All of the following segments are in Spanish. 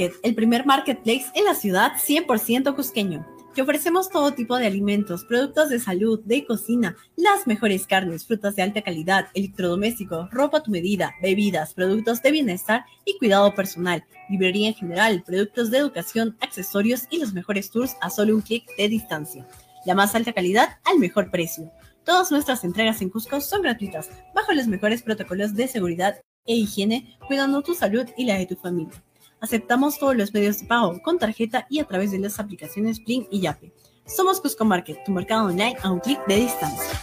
El primer marketplace en la ciudad 100% cusqueño. Te ofrecemos todo tipo de alimentos, productos de salud, de cocina, las mejores carnes, frutas de alta calidad, electrodomésticos, ropa a tu medida, bebidas, productos de bienestar y cuidado personal, librería en general, productos de educación, accesorios y los mejores tours a solo un clic de distancia. La más alta calidad al mejor precio. Todas nuestras entregas en Cusco son gratuitas, bajo los mejores protocolos de seguridad e higiene, cuidando tu salud y la de tu familia. Aceptamos todos los medios de pago con tarjeta y a través de las aplicaciones Bling y Yape. Somos Cusco Market, tu mercado online a un clic de distancia.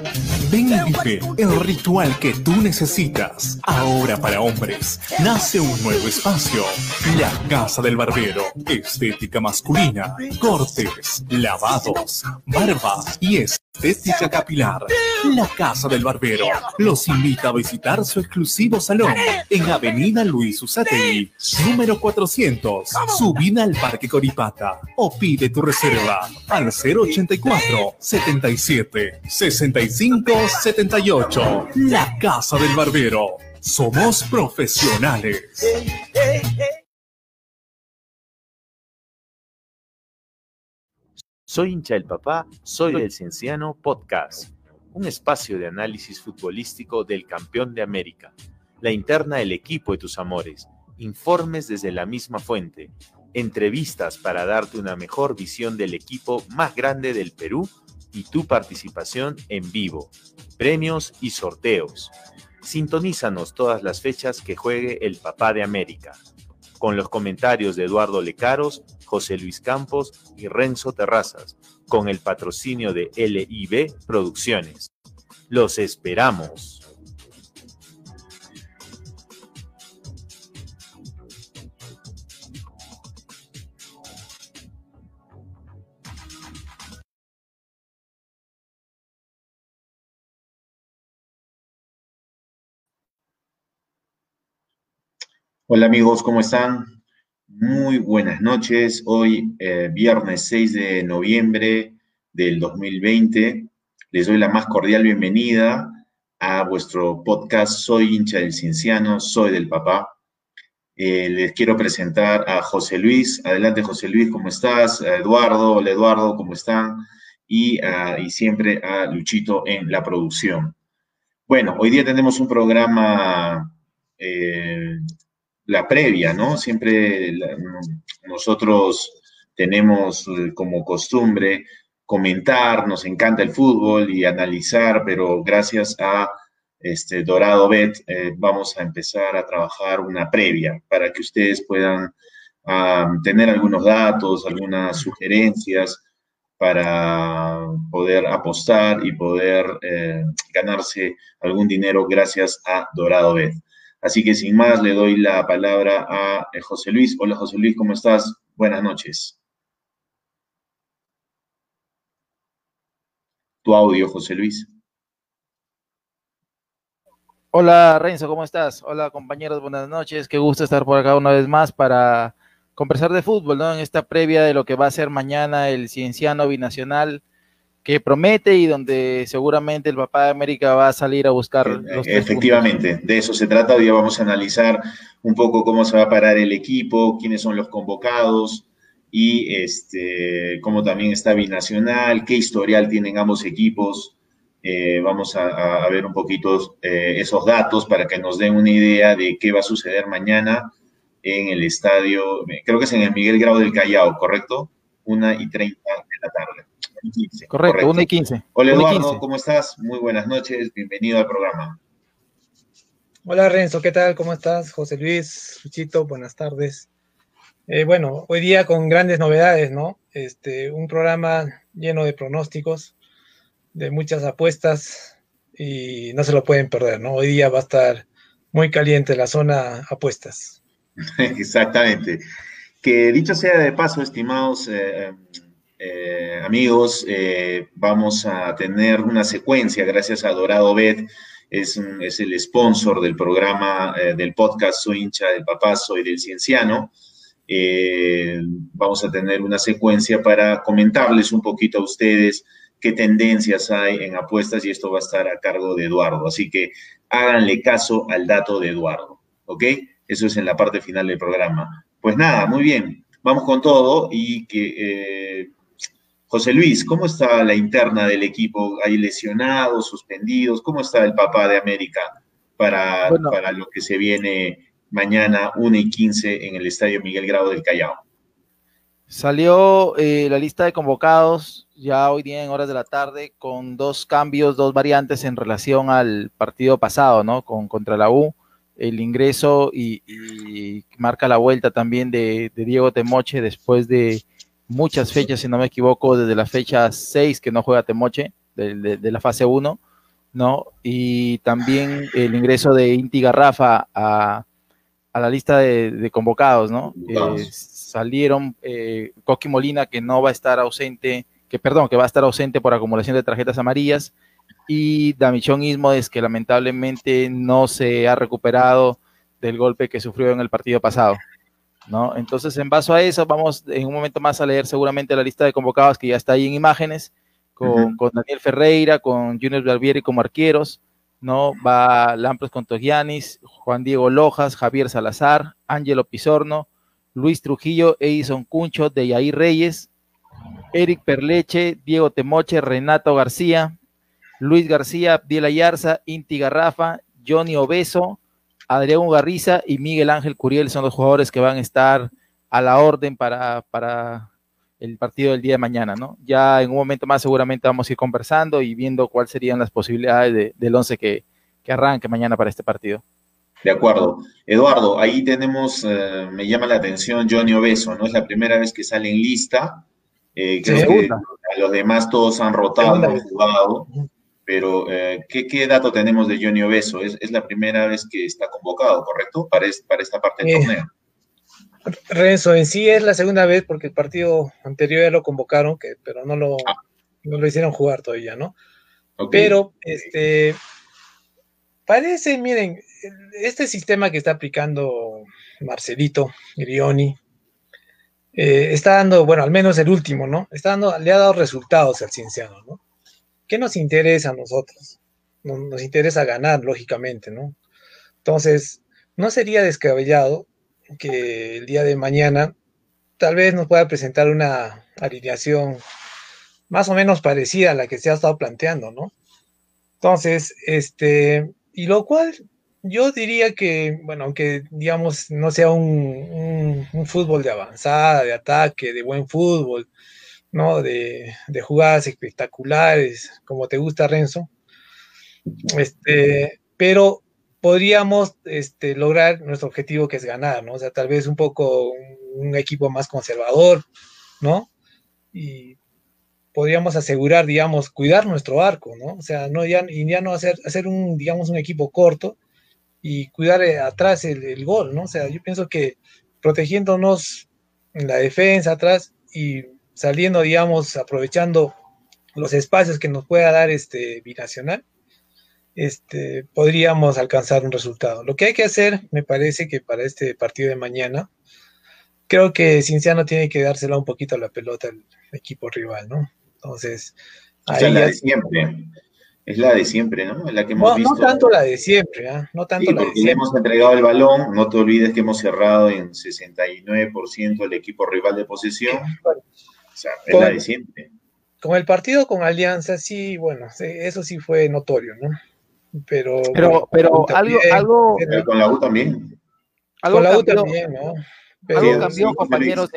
Ven y vive el ritual que tú necesitas. Ahora para hombres, nace un nuevo espacio. La Casa del Barbero. Estética masculina, cortes, lavados, barba y estética capilar. La Casa del Barbero los invita a visitar su exclusivo salón en Avenida Luis Usategui, número 400, subida al Parque Coripata o pide tu reserva al 084 77 65 78. La Casa del Barbero. Somos profesionales. Soy hincha del papá, soy del Cienciano Podcast, un espacio de análisis futbolístico del campeón de América, la interna del equipo de tus amores, informes desde la misma fuente, entrevistas para darte una mejor visión del equipo más grande del Perú y tu participación en vivo, premios y sorteos. Sintonízanos todas las fechas que juegue el Papá de América, con los comentarios de Eduardo Lecaros, José Luis Campos y Renzo Terrazas, con el patrocinio de LIB Producciones. Los esperamos. Hola amigos, ¿cómo están? Muy buenas noches. Hoy, eh, viernes 6 de noviembre del 2020, les doy la más cordial bienvenida a vuestro podcast Soy hincha del cienciano, soy del papá. Eh, les quiero presentar a José Luis. Adelante José Luis, ¿cómo estás? A Eduardo, hola Eduardo, ¿cómo están? Y, ah, y siempre a Luchito en la producción. Bueno, hoy día tenemos un programa eh, la previa, ¿no? Siempre nosotros tenemos eh, como costumbre comentar, nos encanta el fútbol y analizar, pero gracias a este Dorado Bet eh, vamos a empezar a trabajar una previa para que ustedes puedan tener algunos datos, algunas sugerencias para poder apostar y poder eh, ganarse algún dinero gracias a Dorado Bet. Así que sin más, le doy la palabra a eh, José Luis. Hola José Luis, ¿cómo estás? Buenas noches. Tu audio, José Luis. Hola Renzo, ¿cómo estás? Hola compañeros, buenas noches. Qué gusto estar por acá una vez más para conversar de fútbol, ¿no? En esta previa de lo que va a ser mañana el Cienciano Binacional que promete y donde seguramente el papá de América va a salir a buscar eh, los Efectivamente, de eso se trata. Hoy vamos a analizar un poco cómo se va a parar el equipo, quiénes son los convocados y este, cómo también está binacional, qué historial tienen ambos equipos. Eh, vamos a, ver un poquito eh, esos datos para que nos den una idea de qué va a suceder mañana en el estadio, creo que es en el Miguel Grau del Callao, ¿correcto? Una y treinta de la tarde. Correcto, 1 y 15. Hola Eduardo, ¿cómo estás? Muy buenas noches, bienvenido al programa. Hola Renzo, ¿qué tal? ¿Cómo estás? José Luis, Luchito, buenas tardes. Eh, bueno, hoy día con grandes novedades, ¿no? Este, un programa lleno de pronósticos, de muchas apuestas y no se lo pueden perder, ¿no? Hoy día va a estar muy caliente la zona apuestas. Exactamente. Que dicho sea de paso, estimados eh, eh, amigos, eh, vamos a tener una secuencia gracias a Dorado Bet, es, es el sponsor del programa, eh, del podcast Soy hincha del papá, soy del cienciano. vamos a tener una secuencia para comentarles un poquito a ustedes qué tendencias hay en apuestas y esto va a estar a cargo de Eduardo. Así que háganle caso al dato de Eduardo, ¿ok? Eso es en la parte final del programa. Pues nada, muy bien, vamos con todo y que José Luis, ¿cómo está la interna del equipo? ¿Hay lesionados, suspendidos? ¿Cómo está el papá de América para, para lo que se viene mañana 1 y 15 en el Estadio Miguel Grado del Callao? Salió eh, la lista de convocados ya hoy día en horas de la tarde con dos cambios, dos variantes en relación al partido pasado, ¿no? Con, contra la U, el ingreso y, marca la vuelta también de Diego Temoche después de muchas fechas, si no me equivoco, desde la fecha 6 que no juega Temoche, de, la fase 1, ¿no? Y también el ingreso de Inti Garrafa a, la lista de, convocados, ¿no? Eh, salieron eh, Coqui Molina, que no va a estar ausente, que perdón, que va a estar ausente por acumulación de tarjetas amarillas, y Damichón Ismodes, que lamentablemente no se ha recuperado del golpe que sufrió en el partido pasado. ¿No? Entonces, en base a eso, vamos en un momento más a leer seguramente la lista de convocados que ya está ahí en imágenes, con, Daniel Ferreira, con Junior Barbieri como arqueros, ¿no? Va Lampros con Togianis, Juan Diego Lojas, Javier Salazar, Ángelo Pizorno, Luis Trujillo, Edison Cuncho, de Yair Reyes, Eric Perleche, Diego Temoche, Renato García, Luis García, Abdiel Ayarza, Inti Garrafa, Johnny Obeso, Adrián Ugarriza y Miguel Ángel Curiel son los jugadores que van a estar a la orden para, para el partido del día de mañana, ¿no? Ya en un momento más seguramente vamos a ir conversando y viendo cuáles serían las posibilidades del once que, que arranque mañana para este partido. De acuerdo. Eduardo, ahí tenemos, eh, me llama la atención Johnny Obeso, ¿no? Es la primera vez que sale en lista. Eh, creo que a los demás todos han rotado, han jugado pero eh, ¿qué, dato tenemos de Johnny Obeso? Es, la primera vez que está convocado, ¿correcto? Para, para esta parte del eh, torneo. Renzo, en sí es la segunda vez porque el partido anterior ya lo convocaron, que, pero no lo, ah. lo hicieron jugar todavía, ¿no? Pero, este, parece, miren, este sistema que está aplicando Marcelito Grioni, eh, está dando, bueno, al menos el último, ¿no? Está dando, le ha dado resultados al cienciano, ¿no? ¿Qué nos interesa a nosotros? Nos, interesa ganar, lógicamente, ¿no? Entonces, no sería descabellado que el día de mañana tal vez nos pueda presentar una alineación más o menos parecida a la que se ha estado planteando, ¿no? Entonces, este, y lo cual yo diría que, bueno, aunque digamos no sea un, un fútbol de avanzada, de ataque, de buen fútbol, ¿no? De, jugadas espectaculares, como te gusta, Renzo. Este, pero podríamos este, lograr nuestro objetivo que es ganar, ¿no? O sea, tal vez un poco un, equipo más conservador, ¿no? Y podríamos asegurar, digamos, cuidar nuestro arco, ¿no? O sea, no ya, y ya no hacer, hacer un, digamos, un equipo corto y cuidar eh, atrás el, el, gol, ¿no? O sea, yo pienso que protegiéndonos en la defensa atrás y saliendo, digamos, aprovechando los espacios que nos pueda dar este binacional, este, podríamos alcanzar un resultado. Lo que hay que hacer, me parece que para este partido de mañana, creo que Cinciano tiene que dársela un poquito a la pelota al equipo rival, ¿no? Entonces, ahí es la de siempre. Es la de siempre, ¿no? La que hemos no, visto. no tanto la de siempre, ¿eh? No tanto la de siempre. hemos entregado el balón, no te olvides que hemos cerrado en 69% el equipo rival de posesión con, el partido con Alianza, sí, bueno, eso sí fue notorio, ¿no? Pero, pero, pero algo, algo. con la U también. Algo con la U también, ¿no? algo cambió, compañeros,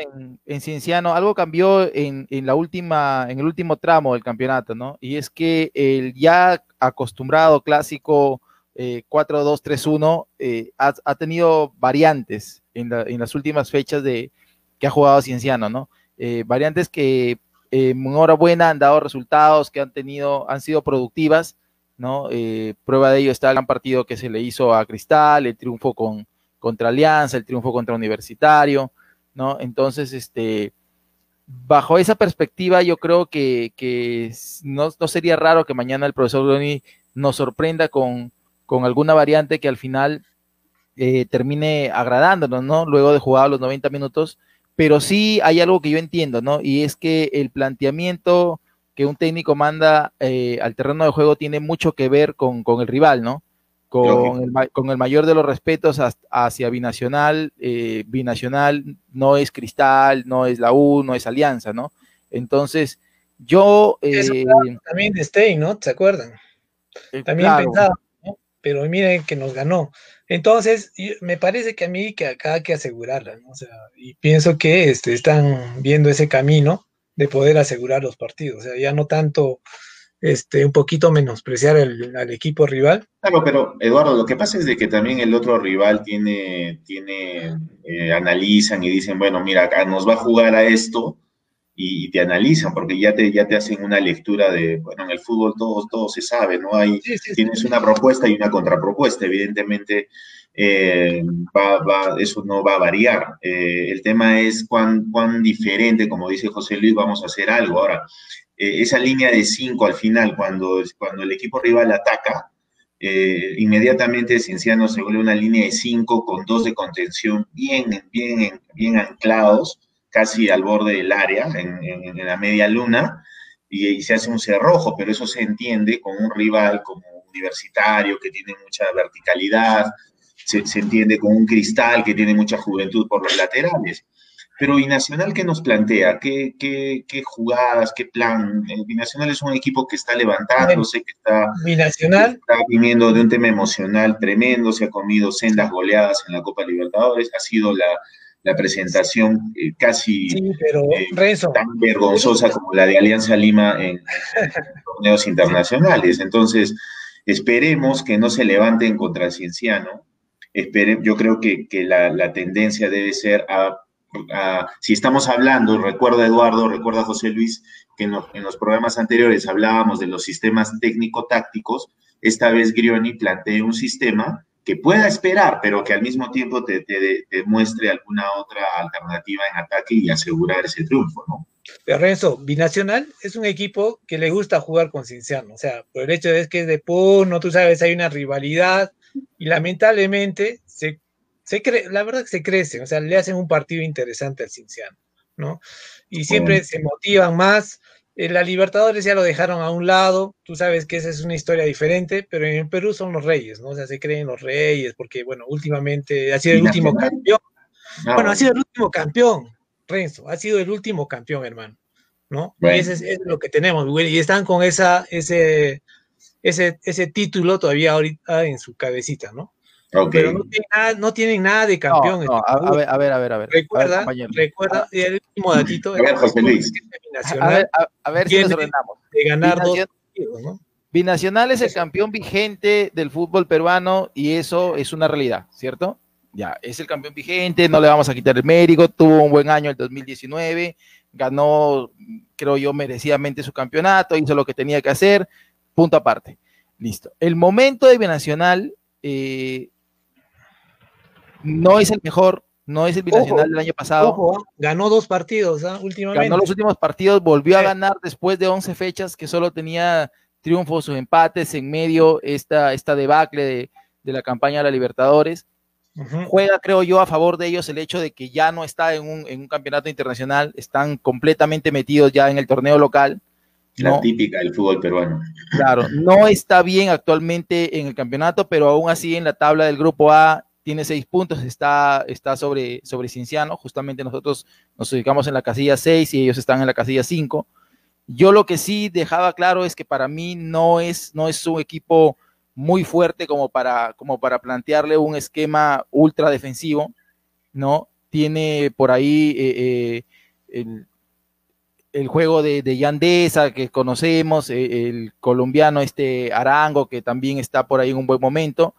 en, Cienciano, algo cambió en, la última, en el último tramo del campeonato, ¿no? Y es que el ya acostumbrado clásico 4-2-3-1 eh, eh, ha, tenido variantes en, en, las últimas fechas de que ha jugado Cienciano, ¿no? Eh, variantes que eh, enhorabuena han dado resultados, que han tenido, han sido productivas, ¿no? Eh, prueba de ello está el gran partido que se le hizo a Cristal, el triunfo con, contra Alianza, el triunfo contra Universitario, ¿no? Entonces, este, bajo esa perspectiva, yo creo que, no, sería raro que mañana el profesor Groni nos sorprenda con, con alguna variante que al final termine agradándonos, ¿no? Luego de jugar los 90 minutos, pero sí hay algo que yo entiendo, ¿no? Y es que el planteamiento que un técnico manda eh, al terreno de juego tiene mucho que ver con, el rival, ¿no? Con el, con el, mayor de los respetos hacia Binacional. Eh, Binacional no es Cristal, no es la U, no es Alianza, ¿no? Entonces, yo... Eh, también de Stein, ¿no? ¿Se acuerdan? también pensaba, ¿no? Pero miren que nos ganó. Entonces, me parece que a mí que acá hay que asegurarla, ¿no? O sea, y pienso que este, están viendo ese camino de poder asegurar los partidos, o sea, ya no tanto este, un poquito menospreciar al equipo rival. Claro, pero Eduardo, lo que pasa es de que también el otro rival tiene, tiene, eh, analizan y dicen, bueno, mira, acá nos va a jugar a esto, y, te analizan, porque ya te, ya te hacen una lectura de, bueno, en el fútbol todo, todo se sabe, ¿no? Hay, tienes una propuesta y una contrapropuesta, evidentemente eh, va, eso no va a variar. Eh, el tema es cuán, cuán diferente, como dice José Luis, vamos a hacer algo. Ahora, eh, esa línea de 5 al final, cuando, cuando el equipo rival ataca, inmediatamente Cienciano se vuelve una línea de 5 con dos de contención bien, bien, bien anclados casi al borde del área, en, la media luna, y, se hace un cerrojo, pero eso se entiende con un rival como universitario que tiene mucha verticalidad, se, entiende con un cristal que tiene mucha juventud por los laterales. Pero Binacional, ¿qué nos plantea? ¿Qué, qué, qué jugadas? ¿Qué plan? Eh, Binacional es un equipo que está levantándose, que está, Binacional. está viniendo de un tema emocional tremendo, se ha comido sendas goleadas en la Copa Libertadores, ha sido la, la presentación eh, casi eh, tan vergonzosa como la de Alianza Lima en, torneos internacionales. Entonces, esperemos que no se levanten contra Cienciano. yo creo que, la, tendencia debe ser a, si estamos hablando, recuerda Eduardo, recuerda José Luis, que en, en los programas anteriores hablábamos de los sistemas técnico-tácticos, esta vez Grioni plantea un sistema que pueda esperar, pero que al mismo tiempo te, muestre alguna otra alternativa en ataque y asegurar ese triunfo, ¿no? Pero Renzo, Binacional es un equipo que le gusta jugar con Cinciano, o sea, por el hecho de que es de Puno, tú sabes, hay una rivalidad y lamentablemente se, se la verdad que se crece, o sea, le hacen un partido interesante al Cinciano, ¿no? Y siempre se motivan más, la Libertadores ya lo dejaron a un lado, tú sabes que esa es una historia diferente, pero en Perú son los reyes, ¿no? O sea, se creen los reyes, porque, bueno, últimamente ha sido el último campeón. Ah, bueno, ha sido el último campeón, Renzo, ha sido el último campeón, hermano, ¿no? Y ese es, lo que tenemos, y están con esa, ese, ese, ese título todavía ahorita en su cabecita, ¿no? Pero no tienen, nada, no tienen, nada, de campeón. a, ver, a ver, a ver, a ver. Recuerda, recuerda, y el último datito. A ver, José Luis. A ver, a, ver si nos ordenamos. De ganar Binacional, dos ¿no? Binacional es el campeón vigente del fútbol peruano y eso es una realidad, ¿cierto? Ya, es el campeón vigente, no le vamos a quitar el mérito, tuvo un buen año el 2019, ganó, creo yo, merecidamente su campeonato, hizo lo que tenía que hacer, punto aparte. Listo. El momento de Binacional eh, no es el mejor, no es el binacional del año pasado. ¿ah? ganó dos partidos ¿ah? últimamente. Ganó los últimos partidos, volvió a ganar después de 11 fechas que solo tenía triunfos o empates en medio esta, esta debacle de, la campaña de la Libertadores. Juega, creo yo, a favor de ellos el hecho de que ya no está en un, campeonato internacional, están completamente metidos ya en el torneo local. La típica del fútbol peruano. Claro, no está bien actualmente en el campeonato, pero aún así en la tabla del grupo A tiene seis puntos, está, está sobre, sobre Cinciano, justamente nosotros nos ubicamos en la casilla 6 y ellos están en la casilla 5. Yo lo que sí dejaba claro es que para mí no es, no es un equipo muy fuerte como para, como para plantearle un esquema ultra defensivo, ¿no? Tiene por ahí eh, eh, el, juego de, de, Yandesa que conocemos, eh, el colombiano este Arango que también está por ahí en un buen momento,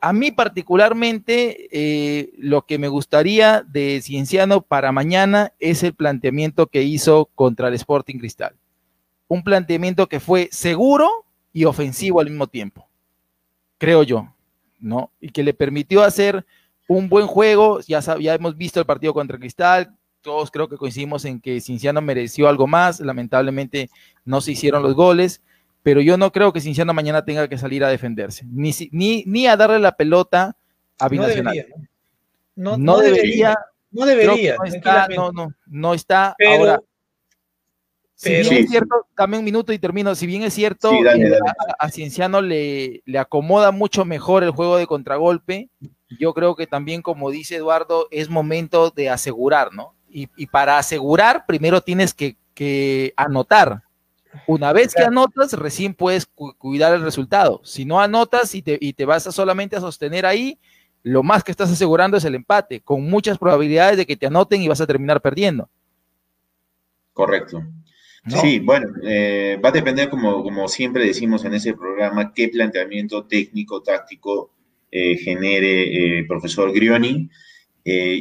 a mí particularmente, eh, lo que me gustaría de Cienciano para mañana es el planteamiento que hizo contra el Sporting Cristal. Un planteamiento que fue seguro y ofensivo al mismo tiempo, creo yo, ¿no? Y que le permitió hacer un buen juego. Ya, ya hemos visto el partido contra Cristal, todos creo que coincidimos en que Cienciano mereció algo más, lamentablemente no se hicieron los goles pero yo no creo que Cinciano mañana tenga que salir a defenderse, ni, ni, ni a darle la pelota a Binacional. No debería. No, debería. No debería. No está, no, no, no está ahora. Si bien es cierto, dame un minuto y termino. Si bien es cierto, eh, A, Cienciano le, le acomoda mucho mejor el juego de contragolpe, yo creo que también, como dice Eduardo, es momento de asegurar, ¿no? Y, y para asegurar, primero tienes que, que anotar. Una vez que anotas, recién puedes cuidar el resultado. Si no anotas y te, y te vas a solamente a sostener ahí, lo más que estás asegurando es el empate, con muchas probabilidades de que te anoten y vas a terminar perdiendo. Correcto. Sí, bueno, eh, va a depender, como, como siempre decimos en ese programa, qué planteamiento técnico, táctico eh, genere el eh, profesor Grioni.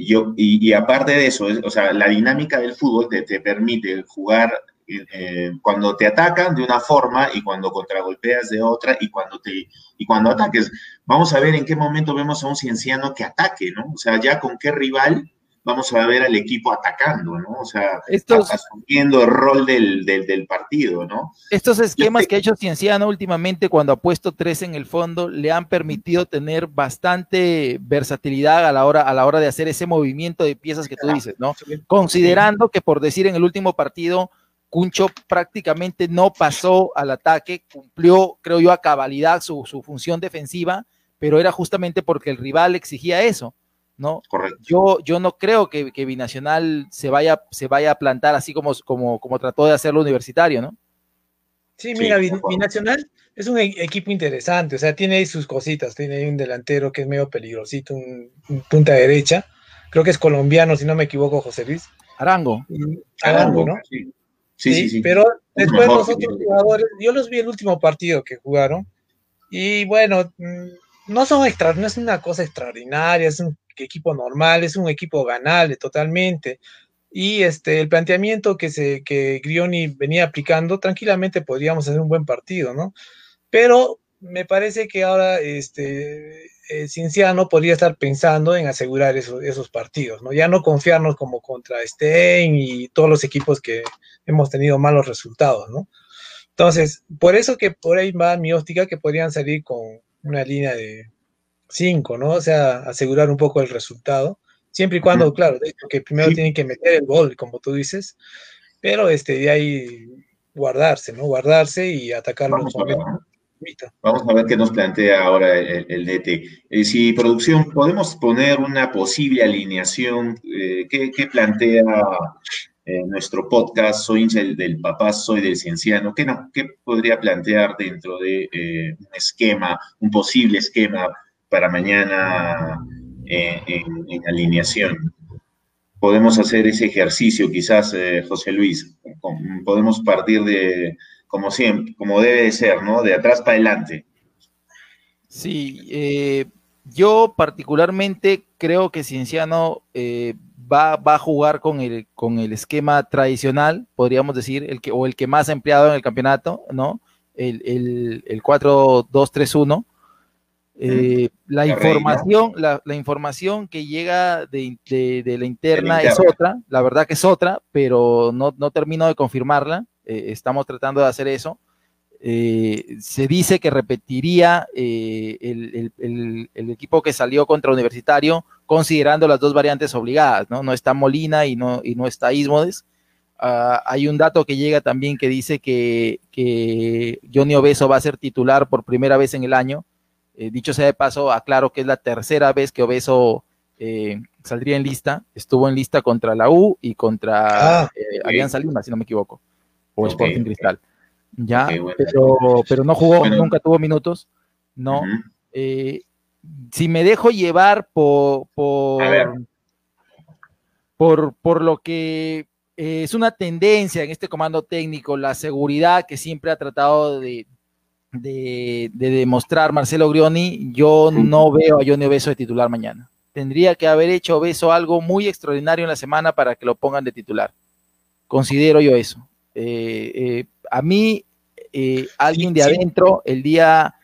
Yo, y, aparte de eso, o sea, la dinámica del fútbol te, te permite jugar eh, cuando te atacan de una forma y cuando contragolpeas de otra y cuando te y cuando ataques. Vamos a ver en qué momento vemos a un cienciano que ataque, ¿no? O sea, ya con qué rival vamos a ver al equipo atacando, ¿no? O sea, asumiendo el rol del, del, partido, ¿no? Estos esquemas que ha hecho Cienciano últimamente cuando ha puesto tres en el fondo le han permitido tener bastante versatilidad a la hora, a la hora de hacer ese movimiento de piezas que tú dices, ¿no? Considerando que por decir en el último partido Cuncho prácticamente no pasó al ataque, cumplió, creo yo, a cabalidad su, su función defensiva, pero era justamente porque el rival exigía eso. ¿no? Correcto. Yo, yo no creo que, Binacional se vaya, se vaya a plantar así como, como, como trató de hacerlo universitario, ¿no? Sí, mira, Binacional es un e-, equipo interesante, o sea, tiene ahí sus cositas, tiene ahí un delantero que es medio peligrosito, un, punta derecha, creo que es colombiano, si no me equivoco, José Luis. Arango. Arango, ¿no? Sí. Sí, sí, Pero después los otros jugadores, yo los vi el último partido que jugaron, y bueno, mm, no son extra, no es una cosa extraordinaria, es un equipo normal, es un equipo ganable totalmente. Y este, el planteamiento que, se, que Grioni venía aplicando, tranquilamente podríamos hacer un buen partido, ¿no? Pero me parece que ahora este, eh, Cinciano podría estar pensando en asegurar esos, partidos, ¿no? Ya no confiarnos como contra Stein y todos los equipos que hemos tenido malos resultados, ¿no? Entonces, por eso que por ahí va mi óptica que podrían salir con una línea de, cinco, ¿no? O sea, asegurar un poco el resultado, siempre y cuando, claro, que primero tienen que meter el gol, como tú dices, pero este, de ahí guardarse, ¿no? Guardarse y atacar a ver, Vamos a ver qué nos plantea ahora el, DT. Eh, si producción, podemos poner una posible alineación, eh, ¿qué, plantea eh, nuestro podcast? Soy el del papá, soy del cienciano. ¿Qué, no, qué podría plantear dentro de un esquema, un posible esquema para mañana eh, en, alineación. Podemos hacer ese ejercicio quizás, eh, José Luis. Podemos partir de, como siempre, como debe de ser, ¿no? De atrás para adelante. Sí, eh, yo particularmente creo que Cienciano va, a jugar con el, con el esquema tradicional, podríamos decir, el que, o el que más ha empleado en el campeonato, ¿no? El, el, el 4-2-3-1 eh, la, información, la, información que llega de, la interna es otra, la verdad que es otra, pero no, termino de confirmarla. Eh, estamos tratando de hacer eso. Eh, se dice que repetiría el, equipo que salió contra Universitario, considerando las dos variantes obligadas, ¿no? No está Molina y no, y no está Ismodes. Ah, hay un dato que llega también que dice que, que Johnny Obeso va a ser titular por primera vez en el año eh, dicho sea de paso, aclaro que es la tercera vez que Obeso eh, saldría en lista. Estuvo en lista contra la U y contra ah, eh, Alianza Lima, si no me equivoco, o Sporting Cristal. Ya, pero, no jugó, nunca tuvo minutos. No. si me dejo llevar por, por, por, lo que es una tendencia en este comando técnico, la seguridad que siempre ha tratado de, de, demostrar Marcelo Grioni, yo no veo a Johnny Obeso de titular mañana. Tendría que haber hecho Obeso algo muy extraordinario en la semana para que lo pongan de titular. Considero yo eso. Eh, eh, a mí, eh, alguien de adentro, el día,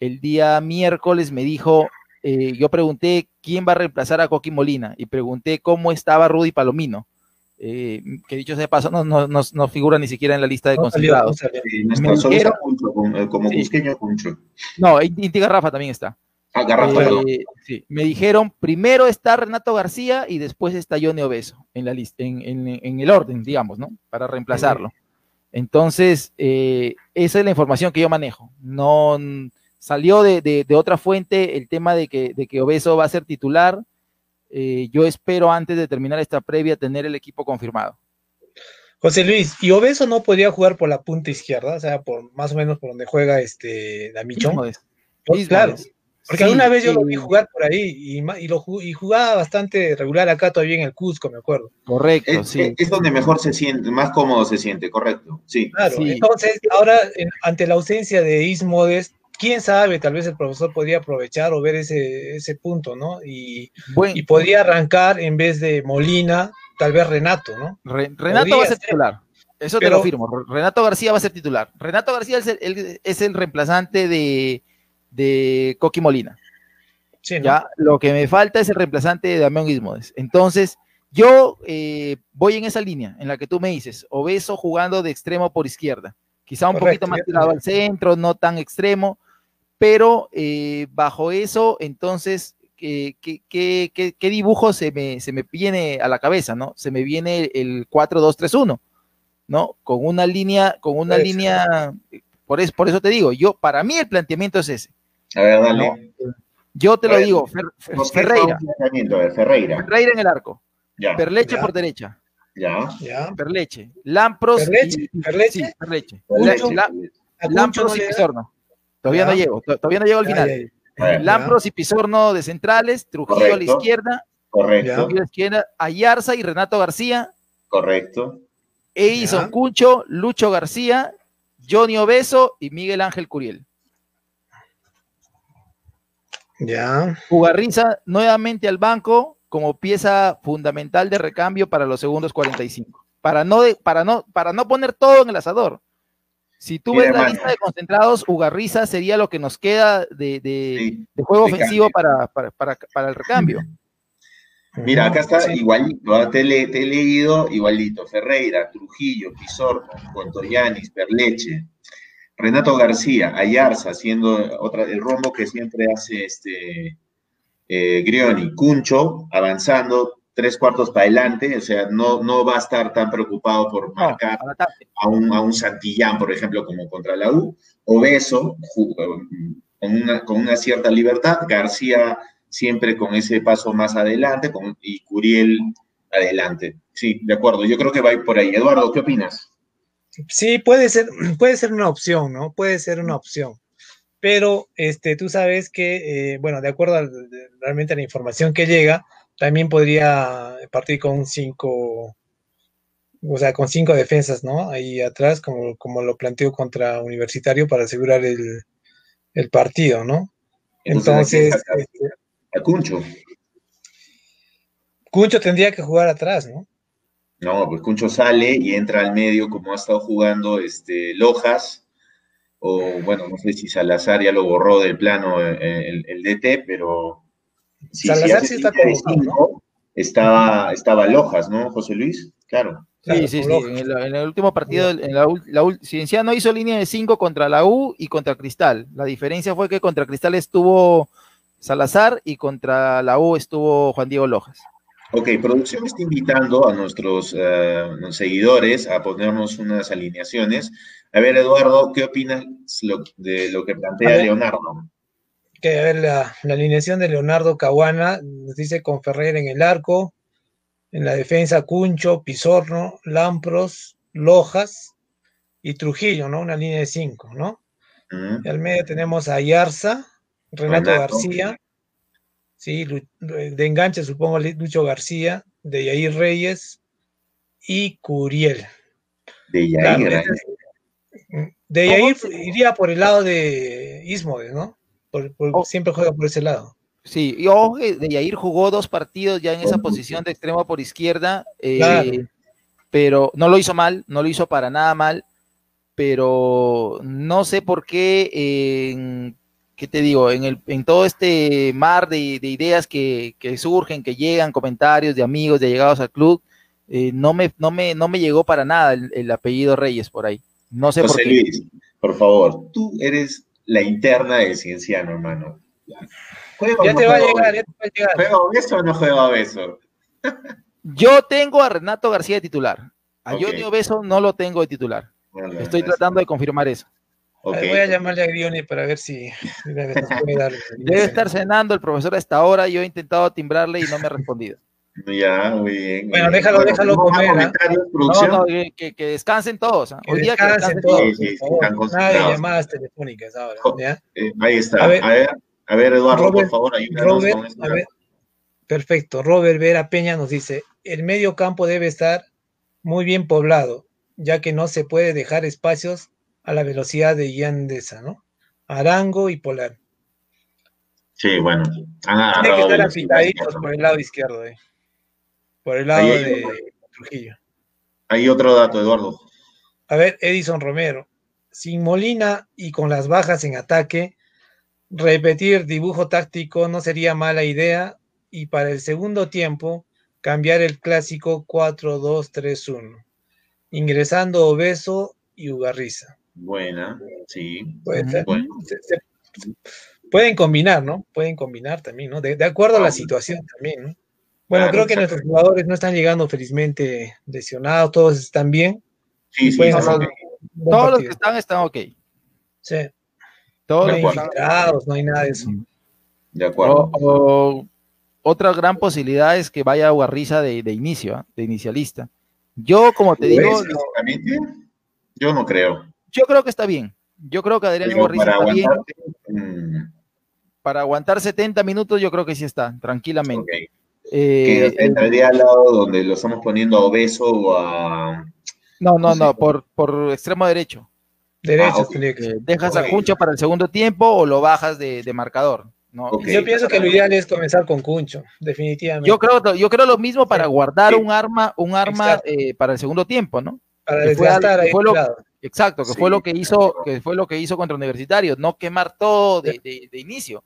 el día miércoles me dijo, yo pregunté quién va a reemplazar a Coqui Molina y pregunté cómo estaba Rudy Palomino eh, que dicho sea de paso, no, no, no, figura ni siquiera en la lista de no, considerados. me dijeron, como Cusqueño No, Inti Garrafa también está. Ah, Garrafa, eh, sí. Me dijeron, primero está Renato García y después está Johnny Obeso en la lista, en, en, en el orden, digamos, ¿no? Para reemplazarlo. Entonces, eh, esa es la información que yo manejo. No salió de, de, de, otra fuente el tema de que, de que Obeso va a ser titular eh, yo espero antes de terminar esta previa tener el equipo confirmado. José Luis, ¿y Obeso no podría jugar por la punta izquierda? O sea, por más o menos por donde juega este Damichón. Pues, claro. Porque alguna vez yo lo vi jugar por ahí y, y, lo, y jugaba bastante regular acá todavía en el Cusco, me acuerdo. Correcto, es, sí. Es donde mejor se siente, más cómodo se siente, correcto. Sí. Claro, entonces ahora ante la ausencia de Ismodes, quién sabe, tal vez el profesor podría aprovechar o ver ese, ese punto, ¿no? Y, y podría arrancar en vez de Molina, tal vez Renato, ¿no? Renato va a ser titular. Eso te lo firmo. Renato García va a ser titular. Renato García es el, es el reemplazante de, de Coqui Molina. Ya, lo que me falta es el reemplazante de Damián Guismodes. Entonces, yo eh, voy en esa línea en la que tú me dices, Obeso jugando de extremo por izquierda, quizá un poquito más tirado al centro, no tan extremo, pero eh, bajo eso, entonces, ¿qué, qué, dibujo se me, se me viene a la cabeza, no? Se me viene el 4-2-3-1, ¿no? Con una línea, con una línea, por eso, por eso te digo, yo, para mí el planteamiento es ese. A ver, dale. Yo te lo digo, Ferreira. Ferreira. Ferreira en el arco. Perleche por derecha. Ya. ya. Perleche. Lampros. Perleche. Perleche. Sí, Perleche. Lampros y Pizorno. Todavía no llego. Todavía no llego al final. Lampros y Pizorno de centrales. Trujillo a la izquierda. Correcto. Trujillo a la izquierda. Ayarza y Renato García. Correcto. Edison Cuncho, Lucho García, Johnny Obeso y Miguel Ángel Curiel. Ya. Ugarriza nuevamente al banco como pieza fundamental de recambio para los segundos 45. Para no, para no, para no poner todo en el asador. Si tú ves la lista de concentrados, Ugarriza sería lo que nos queda de, juego ofensivo para, el recambio. Mira, acá está igualito, ¿ah? te, he leído igualito. Ferreira, Trujillo, Pizorno, Contoyanis, Perleche, Renato García, Ayarza, haciendo otra, el rombo que siempre hace este eh, Grioni, Cuncho, avanzando tres cuartos para adelante, o sea, no, no va a estar tan preocupado por marcar a, un, a un Santillán, por ejemplo, como contra la U, Obeso, con una, con una cierta libertad, García siempre con ese paso más adelante, con, y Curiel adelante. Sí, de acuerdo, yo creo que va a ir por ahí. Eduardo, ¿qué opinas? Sí, puede ser, puede ser una opción, ¿no? Puede ser una opción pero este, tú sabes que, eh, bueno, de acuerdo a, realmente a la información que llega, también podría partir con cinco, o sea, con cinco defensas, ¿no? Ahí atrás, como, como lo planteó contra Universitario para asegurar el, partido, ¿no? Entonces, Entonces a, Cuncho. Cuncho tendría que jugar atrás, ¿no? No, pues Cuncho sale y entra al medio como ha estado jugando este Lojas o bueno, no sé si Salazar ya lo borró del plano eh, eh, el, DT, pero Salazar sí está como estaba, estaba Lojas, ¿no, José Luis? Claro. Sí, sí, sí. En el, último partido, en la, la no hizo línea de 5 contra la U y contra Cristal. La diferencia fue que contra Cristal estuvo Salazar y contra la U estuvo Juan Diego Lojas. Ok, producción está invitando a nuestros eh, seguidores a ponernos unas alineaciones. A ver, Eduardo, ¿qué opinas de lo que plantea Leonardo? Que a ver, la, alineación de Leonardo Caguana nos dice con Ferrer en el arco, en la defensa Cuncho, Pizorno, Lampros, Lojas y Trujillo, ¿no? Una línea de cinco, ¿no? Y al medio tenemos a Yarza, Renato, García, sí, de enganche supongo Lucho García, de Yair Reyes y Curiel. De Yair de ahí iría por el lado de Ismodes, ¿no? Oh. Siempre juega por ese lado. Sí, y ojo, de Yair jugó dos partidos ya en esa posición de extremo por izquierda, eh, pero no lo hizo mal, no lo hizo para nada mal, pero no sé por qué, en, ¿qué te digo? En, el, en todo este mar de, ideas que, surgen, que llegan, comentarios de amigos, de llegados al club, eh, no, me, no, me, no me llegó para nada el apellido Reyes por ahí. No sé por qué. Luis, por favor, tú eres la interna del cienciano, hermano. Ya te va a llegar, ya te va a llegar. ¿Juega a beso o no juega a beso? Yo tengo a Renato García de titular. A Johnny Obeso no lo tengo de titular. Estoy tratando de confirmar eso. Voy a llamarle a Grioni para ver si Debe estar cenando el profesor a esta hora. Yo he intentado timbrarle y no me ha respondido. Ya, muy bien. Bueno, déjalo, déjalo comer. ¿ah? No, no, que, que, descansen todos. ¿ah? Hoy día que descansen todos. Sí, sí, Nada de llamadas telefónicas ahora. ¿ya? Eh, ahí está. A ver, a ver, Eduardo, por favor, ayúdanos Robert, con esto. A ver. Perfecto. Robert Vera Peña nos dice: el medio campo debe estar muy bien poblado, ya que no se puede dejar espacios a la velocidad de Yandesa, ¿no? Arango y Polar. Sí, bueno, han Tiene que estar apitaditos por el lado izquierdo, eh. por el lado de Trujillo. Hay otro dato, Eduardo. A ver, Edison Romero. Sin Molina y con las bajas en ataque, repetir dibujo táctico no sería mala idea y para el segundo tiempo cambiar el clásico 4-2-3-1, ingresando Obeso y Ugarriza. Buena, sí. pueden combinar, ¿no? Pueden combinar también, ¿no? De, acuerdo a la situación también, ¿no? Bueno, creo que nuestros jugadores no están llegando felizmente lesionados, todos están bien. Sí, sí, todos los que están están ok. Sí. Todos no hay no hay nada de eso. De acuerdo. otra gran posibilidad es que vaya Ugarriza de, de inicio, ¿ah? de inicialista. Yo, como te digo. Yo no creo. Yo creo que está bien. Yo creo que Adrián Ugarriza está bien. Mm. Para aguantar 70 minutos, yo creo que sí está, tranquilamente. Eh, que entraría al lado donde lo estamos poniendo a obeso o a. No, no, no, por, por extremo derecho. Derecho, ah, eh, dejas a Cuncho para el segundo tiempo o lo bajas de, marcador. ¿no? Yo pienso que lo ideal es comenzar con Cuncho, definitivamente. Yo creo, yo creo lo mismo para guardar un arma, un arma eh, para el segundo tiempo, ¿no? Para desgastar ahí. Exacto, que fue lo que hizo, que fue lo que hizo contra Universitario, no quemar todo de, de inicio.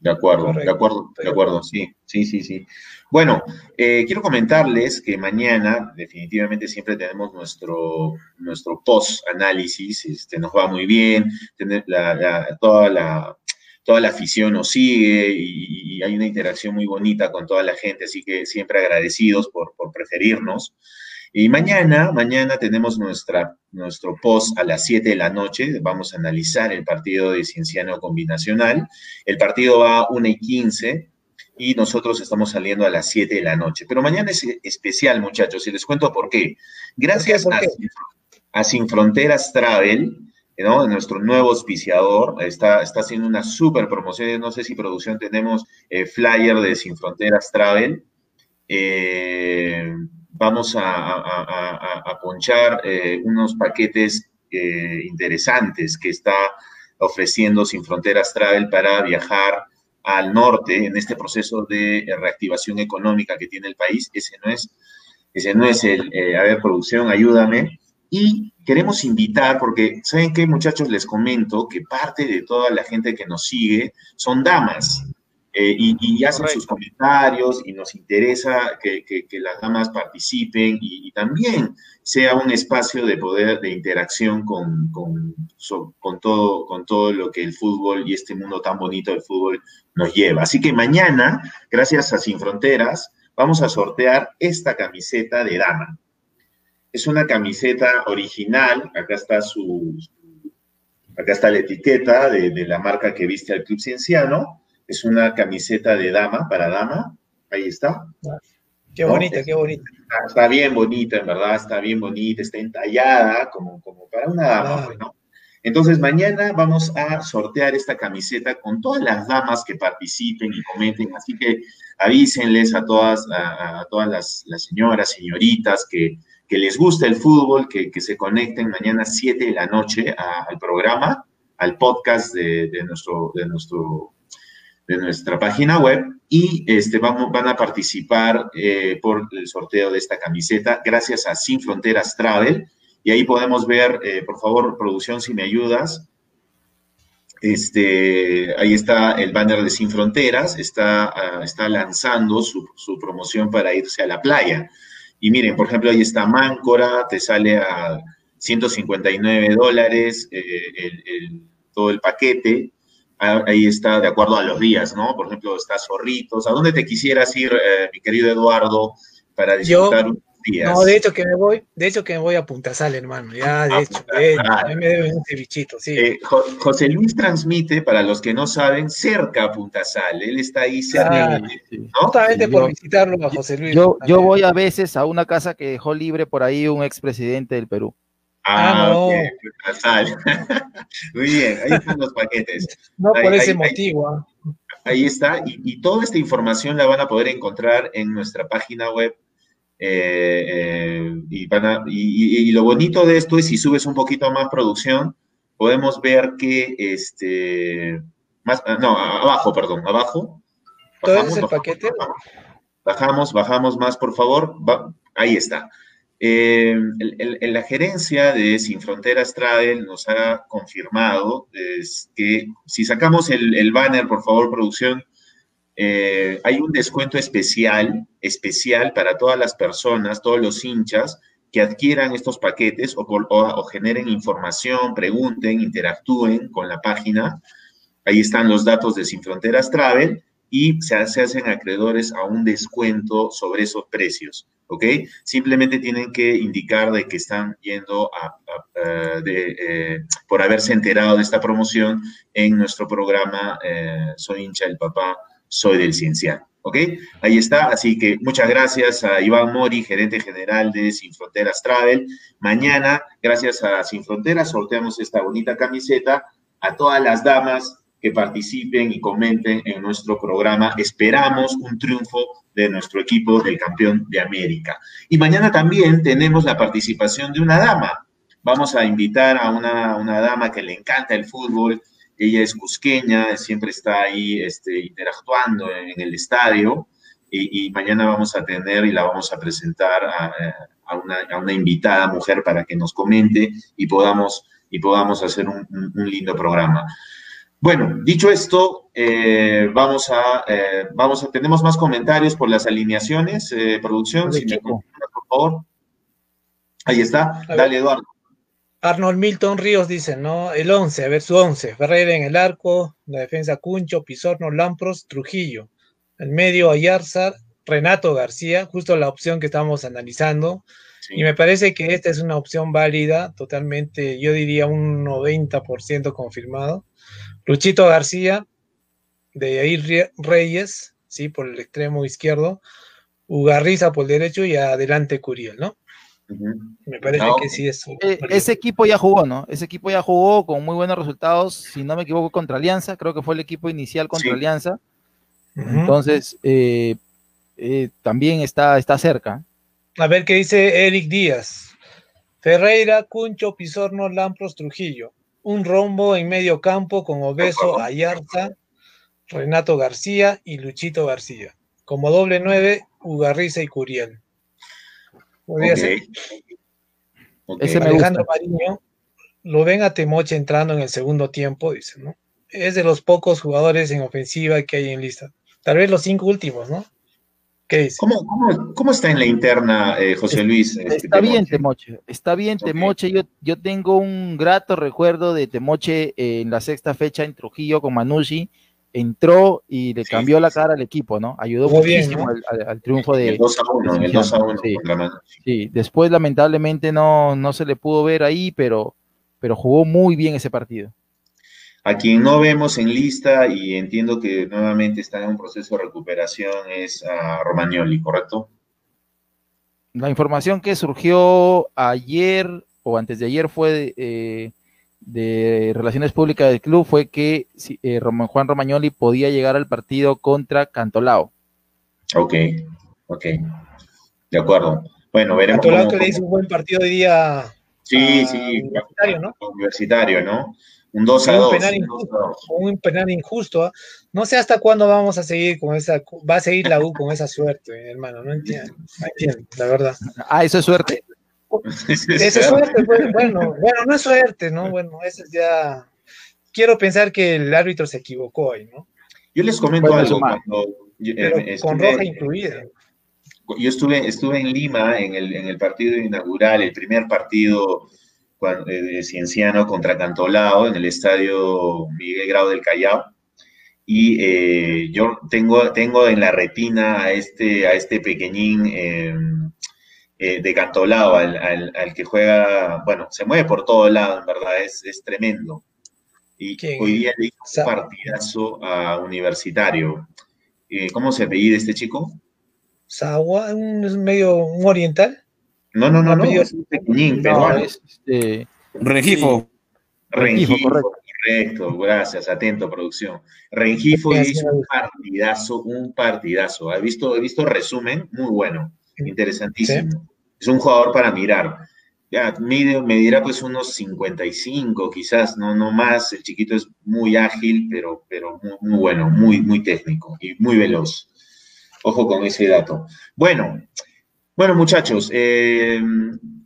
De acuerdo, de acuerdo, de acuerdo, sí, sí, sí, sí. Bueno, eh, quiero comentarles que mañana definitivamente siempre tenemos nuestro, nuestro post-análisis, este, nos va muy bien, tener toda, la, toda la afición nos sigue y, hay una interacción muy bonita con toda la gente, así que siempre agradecidos por, por preferirnos. Y mañana, mañana tenemos nuestra, nuestro post a las 7 de la noche. Vamos a analizar el partido de Cienciano Combinacional. El partido va a 1 y 15 y nosotros estamos saliendo a las 7 de la noche. Pero mañana es especial, muchachos, y les cuento por qué. Gracias A, Sin Fronteras Travel, ¿no? nuestro nuevo auspiciador, está, está haciendo una súper promoción. No sé si producción tenemos eh, flyer de Sin Fronteras Travel. Eh, vamos a, ponchar eh, unos paquetes eh, interesantes que está ofreciendo Sin Fronteras Travel para viajar al norte en este proceso de reactivación económica que tiene el país. Ese no es, ese no es el, eh, a ver, producción, ayúdame. Y queremos invitar, porque, ¿saben qué, muchachos? Les comento que parte de toda la gente que nos sigue son damas. Eh, y, hacen sus comentarios y nos interesa que, las damas participen y, también sea un espacio de poder, de interacción con, con, todo, con todo lo que el fútbol y este mundo tan bonito del fútbol nos lleva. Así que mañana, gracias a Sin Fronteras, vamos a sortear esta camiseta de dama. Es una camiseta original, acá está su, acá está la etiqueta de, de la marca que viste al Club Cienciano es una camiseta de dama, para dama. Ahí está. Qué bonita, qué bonita. Está, bien bonita, en verdad, está bien bonita, está entallada como, como para una dama, pues, ¿no? Entonces, mañana vamos a sortear esta camiseta con todas las damas que participen y comenten. Así que avísenles a todas, a, todas las, señoras, señoritas que, que, les gusta el fútbol, que, que se conecten mañana a 7 de la noche al programa, al podcast de, de, nuestro, de nuestro de nuestra página web y este, vamos, van a participar eh, por el sorteo de esta camiseta gracias a Sin Fronteras Travel. Y ahí podemos ver, eh, por favor, producción, si me ayudas. Este, ahí está el banner de Sin Fronteras, está, ah, está lanzando su, promoción para irse a la playa. Y miren, por ejemplo, ahí está Máncora, te sale a 159 dólares eh, todo el paquete ahí está de acuerdo a los días, ¿no? Por ejemplo, está Zorritos. ¿A dónde te quisieras ir, eh, mi querido Eduardo, para disfrutar unos días? No, de hecho que me voy, de hecho que me voy a Punta Sal, hermano. Ya, de hecho, de me deben un cevichito, sí. Eh, José Luis transmite, para los que no saben, cerca a Punta Sal. Él está ahí cerca. Ah, Justamente por visitarlo a José Luis. Yo, yo voy a veces a una casa que dejó libre por ahí un expresidente del Perú. Ah, ah no. Muy bien, ahí están los paquetes. No por ese motivo. ¿ah? Ahí, está, y, toda esta información la van a poder encontrar en nuestra página web. Eh, eh, y, van y, lo bonito de esto es si subes un poquito más producción, podemos ver que, este, más, ah, no, abajo, perdón, abajo. Bajamos, el paquete? Bajamos, bajamos más, por favor. ahí está. Eh, la gerencia de Sin Fronteras Travel nos ha confirmado que si sacamos el, banner, por favor, producción, eh, hay un descuento especial, especial para todas las personas, todos los hinchas que adquieran estos paquetes o, o generen información, pregunten, interactúen con la página. Ahí están los datos de Sin Fronteras Travel y se, hacen acreedores a un descuento sobre esos precios, ¿ok? Simplemente tienen que indicar de que están yendo a, eh, por haberse enterado de esta promoción en nuestro programa eh, Soy hincha del papá, soy del cienciano. ¿Ok? Ahí está. Así que muchas gracias a Iván Mori, gerente general de Sin Fronteras Travel. Mañana, gracias a Sin Fronteras, sorteamos esta bonita camiseta a todas las damas que participen y comenten en nuestro programa. Esperamos un triunfo de nuestro equipo del campeón de América. Y mañana también tenemos la participación de una dama. Vamos a invitar a una, una dama que le encanta el fútbol. Ella es cusqueña, siempre está ahí este, interactuando en, el estadio. Y, mañana vamos a tener y la vamos a presentar a, una, a una, invitada mujer para que nos comente y podamos, y podamos hacer un, un lindo programa. Bueno, dicho esto, eh, vamos, a, eh, vamos a, tenemos más comentarios por las alineaciones, eh, producción, si me por favor. Ahí está, dale Eduardo. Arnold Milton Ríos dice, ¿no? El 11, a ver su 11. Ferreira en el arco, la defensa Cuncho, Pizorno, Lampros, Trujillo. El medio Ayarza, Renato García, justo la opción que estamos analizando. Y me parece que esta es una opción válida, totalmente, yo diría un 90% confirmado. Luchito García, de ahí Reyes, ¿sí? por el extremo izquierdo, Ugarriza por el derecho y adelante Curiel, ¿no? Me parece que sí es. Eh, ese equipo ya jugó, ¿no? Ese equipo ya jugó con muy buenos resultados, si no me equivoco, contra Alianza, creo que fue el equipo inicial contra Alianza. Entonces, eh, eh, también está, está cerca. A ver qué dice Eric Díaz. Ferreira, Cuncho, Pizorno, Lampros, Trujillo un rombo en medio campo con Obeso, Ayarza, Renato García y Luchito García. Como doble nueve, Ugarriza y Curiel. Podría ser. Ese Alejandro Mariño lo ven a Temoche entrando en el segundo tiempo, dice, ¿no? Es de los pocos jugadores en ofensiva que hay en lista. Tal vez los cinco últimos, ¿no? ¿Cómo, está en la interna, eh, José Luis? Este, está bien, Temoche. Está bien, Temoche. Yo, yo tengo un grato recuerdo de Temoche en la sexta fecha en Trujillo con Manucci. Entró y le cambió la cara al equipo, ¿no? Ayudó muchísimo al, triunfo de. El 2 a 1, el 2 a 1 sí, sí, después lamentablemente no, no se le pudo ver ahí, pero, pero jugó muy bien ese partido. A quien no vemos en lista y entiendo que nuevamente está en un proceso de recuperación es a Romagnoli, ¿correcto? La información que surgió ayer o antes de ayer fue de, eh, Relaciones Públicas del club fue que eh, Juan Romagnoli podía llegar al partido contra Cantolao. Ok, ok. De acuerdo. Bueno, veremos. Cantolao que le hizo un buen partido hoy día. Sí, sí. Universitario, ¿no? Universitario, ¿no? Un 2 a 2. Un penal injusto. ¿ah? No sé hasta cuándo vamos a seguir con esa. Va a seguir la U con esa suerte, hermano. No entiendo. No entiendo, la verdad. Ah, eso es suerte. Eso es suerte. Pues, bueno, bueno, no es suerte, ¿no? Bueno, eso es ya. Quiero pensar que el árbitro se equivocó ahí, ¿no? Yo les comento algo. Cuando, eh, con roja incluida. Yo estuve, estuve en Lima en el, en el partido inaugural, el primer partido de Cienciano contra Cantolao en el estadio Miguel Grau del Callao. Y eh, yo tengo, tengo en la retina a este, a este pequeñín em, eh, de Cantolao, al, que juega, bueno, se mueve por todo lado, en verdad, es, es tremendo. Y hoy día le hizo un partidazo a Universitario. ¿Cómo se apellida este chico? Sagua, un medio un oriental. No, no, no, no, es un pequeñín, es este, Rengifo. Rengifo, correcto. gracias, atento, producción. Rengifo hizo un partidazo, un partidazo. ¿Has visto, he visto resumen? Muy bueno, interesantísimo. Es un jugador para mirar. ya, mide, medirá pues unos 55 quizás, no, no más. El chiquito es muy ágil, pero, pero muy, bueno, muy, muy técnico y muy veloz. Ojo con ese dato. Bueno, bueno muchachos, eh,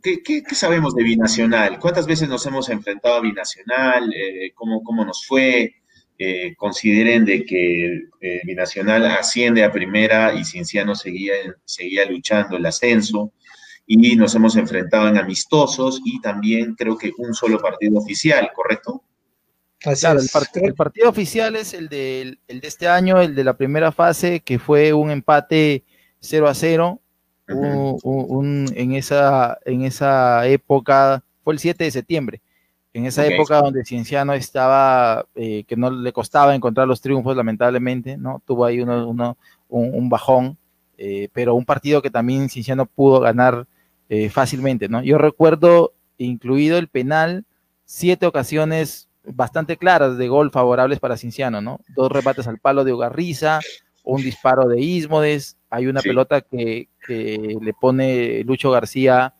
¿qué, sabemos de Binacional? ¿Cuántas veces nos hemos enfrentado a Binacional? Eh, ¿cómo, ¿Cómo nos fue? Eh, consideren de que Binacional asciende a primera y Cienciano seguía, seguía luchando el ascenso y nos hemos enfrentado en amistosos y también creo que un solo partido oficial, ¿correcto? claro, el, partido oficial es el de, el de este año, el de la primera fase, que fue un empate 0 a 0. En, esa, en esa época, fue el 7 de septiembre, en esa época donde Cienciano estaba, eh, que no le costaba encontrar los triunfos, lamentablemente, ¿no? Tuvo ahí uno, uno un, bajón, eh, pero un partido que también Cienciano pudo ganar eh, fácilmente, ¿no? Yo recuerdo, incluido el penal, siete ocasiones bastante claras de gol favorables para Cinciano, ¿no? Dos rebates al palo de Ugarriza, un disparo de Ismodes, hay una pelota que, le pone Lucho García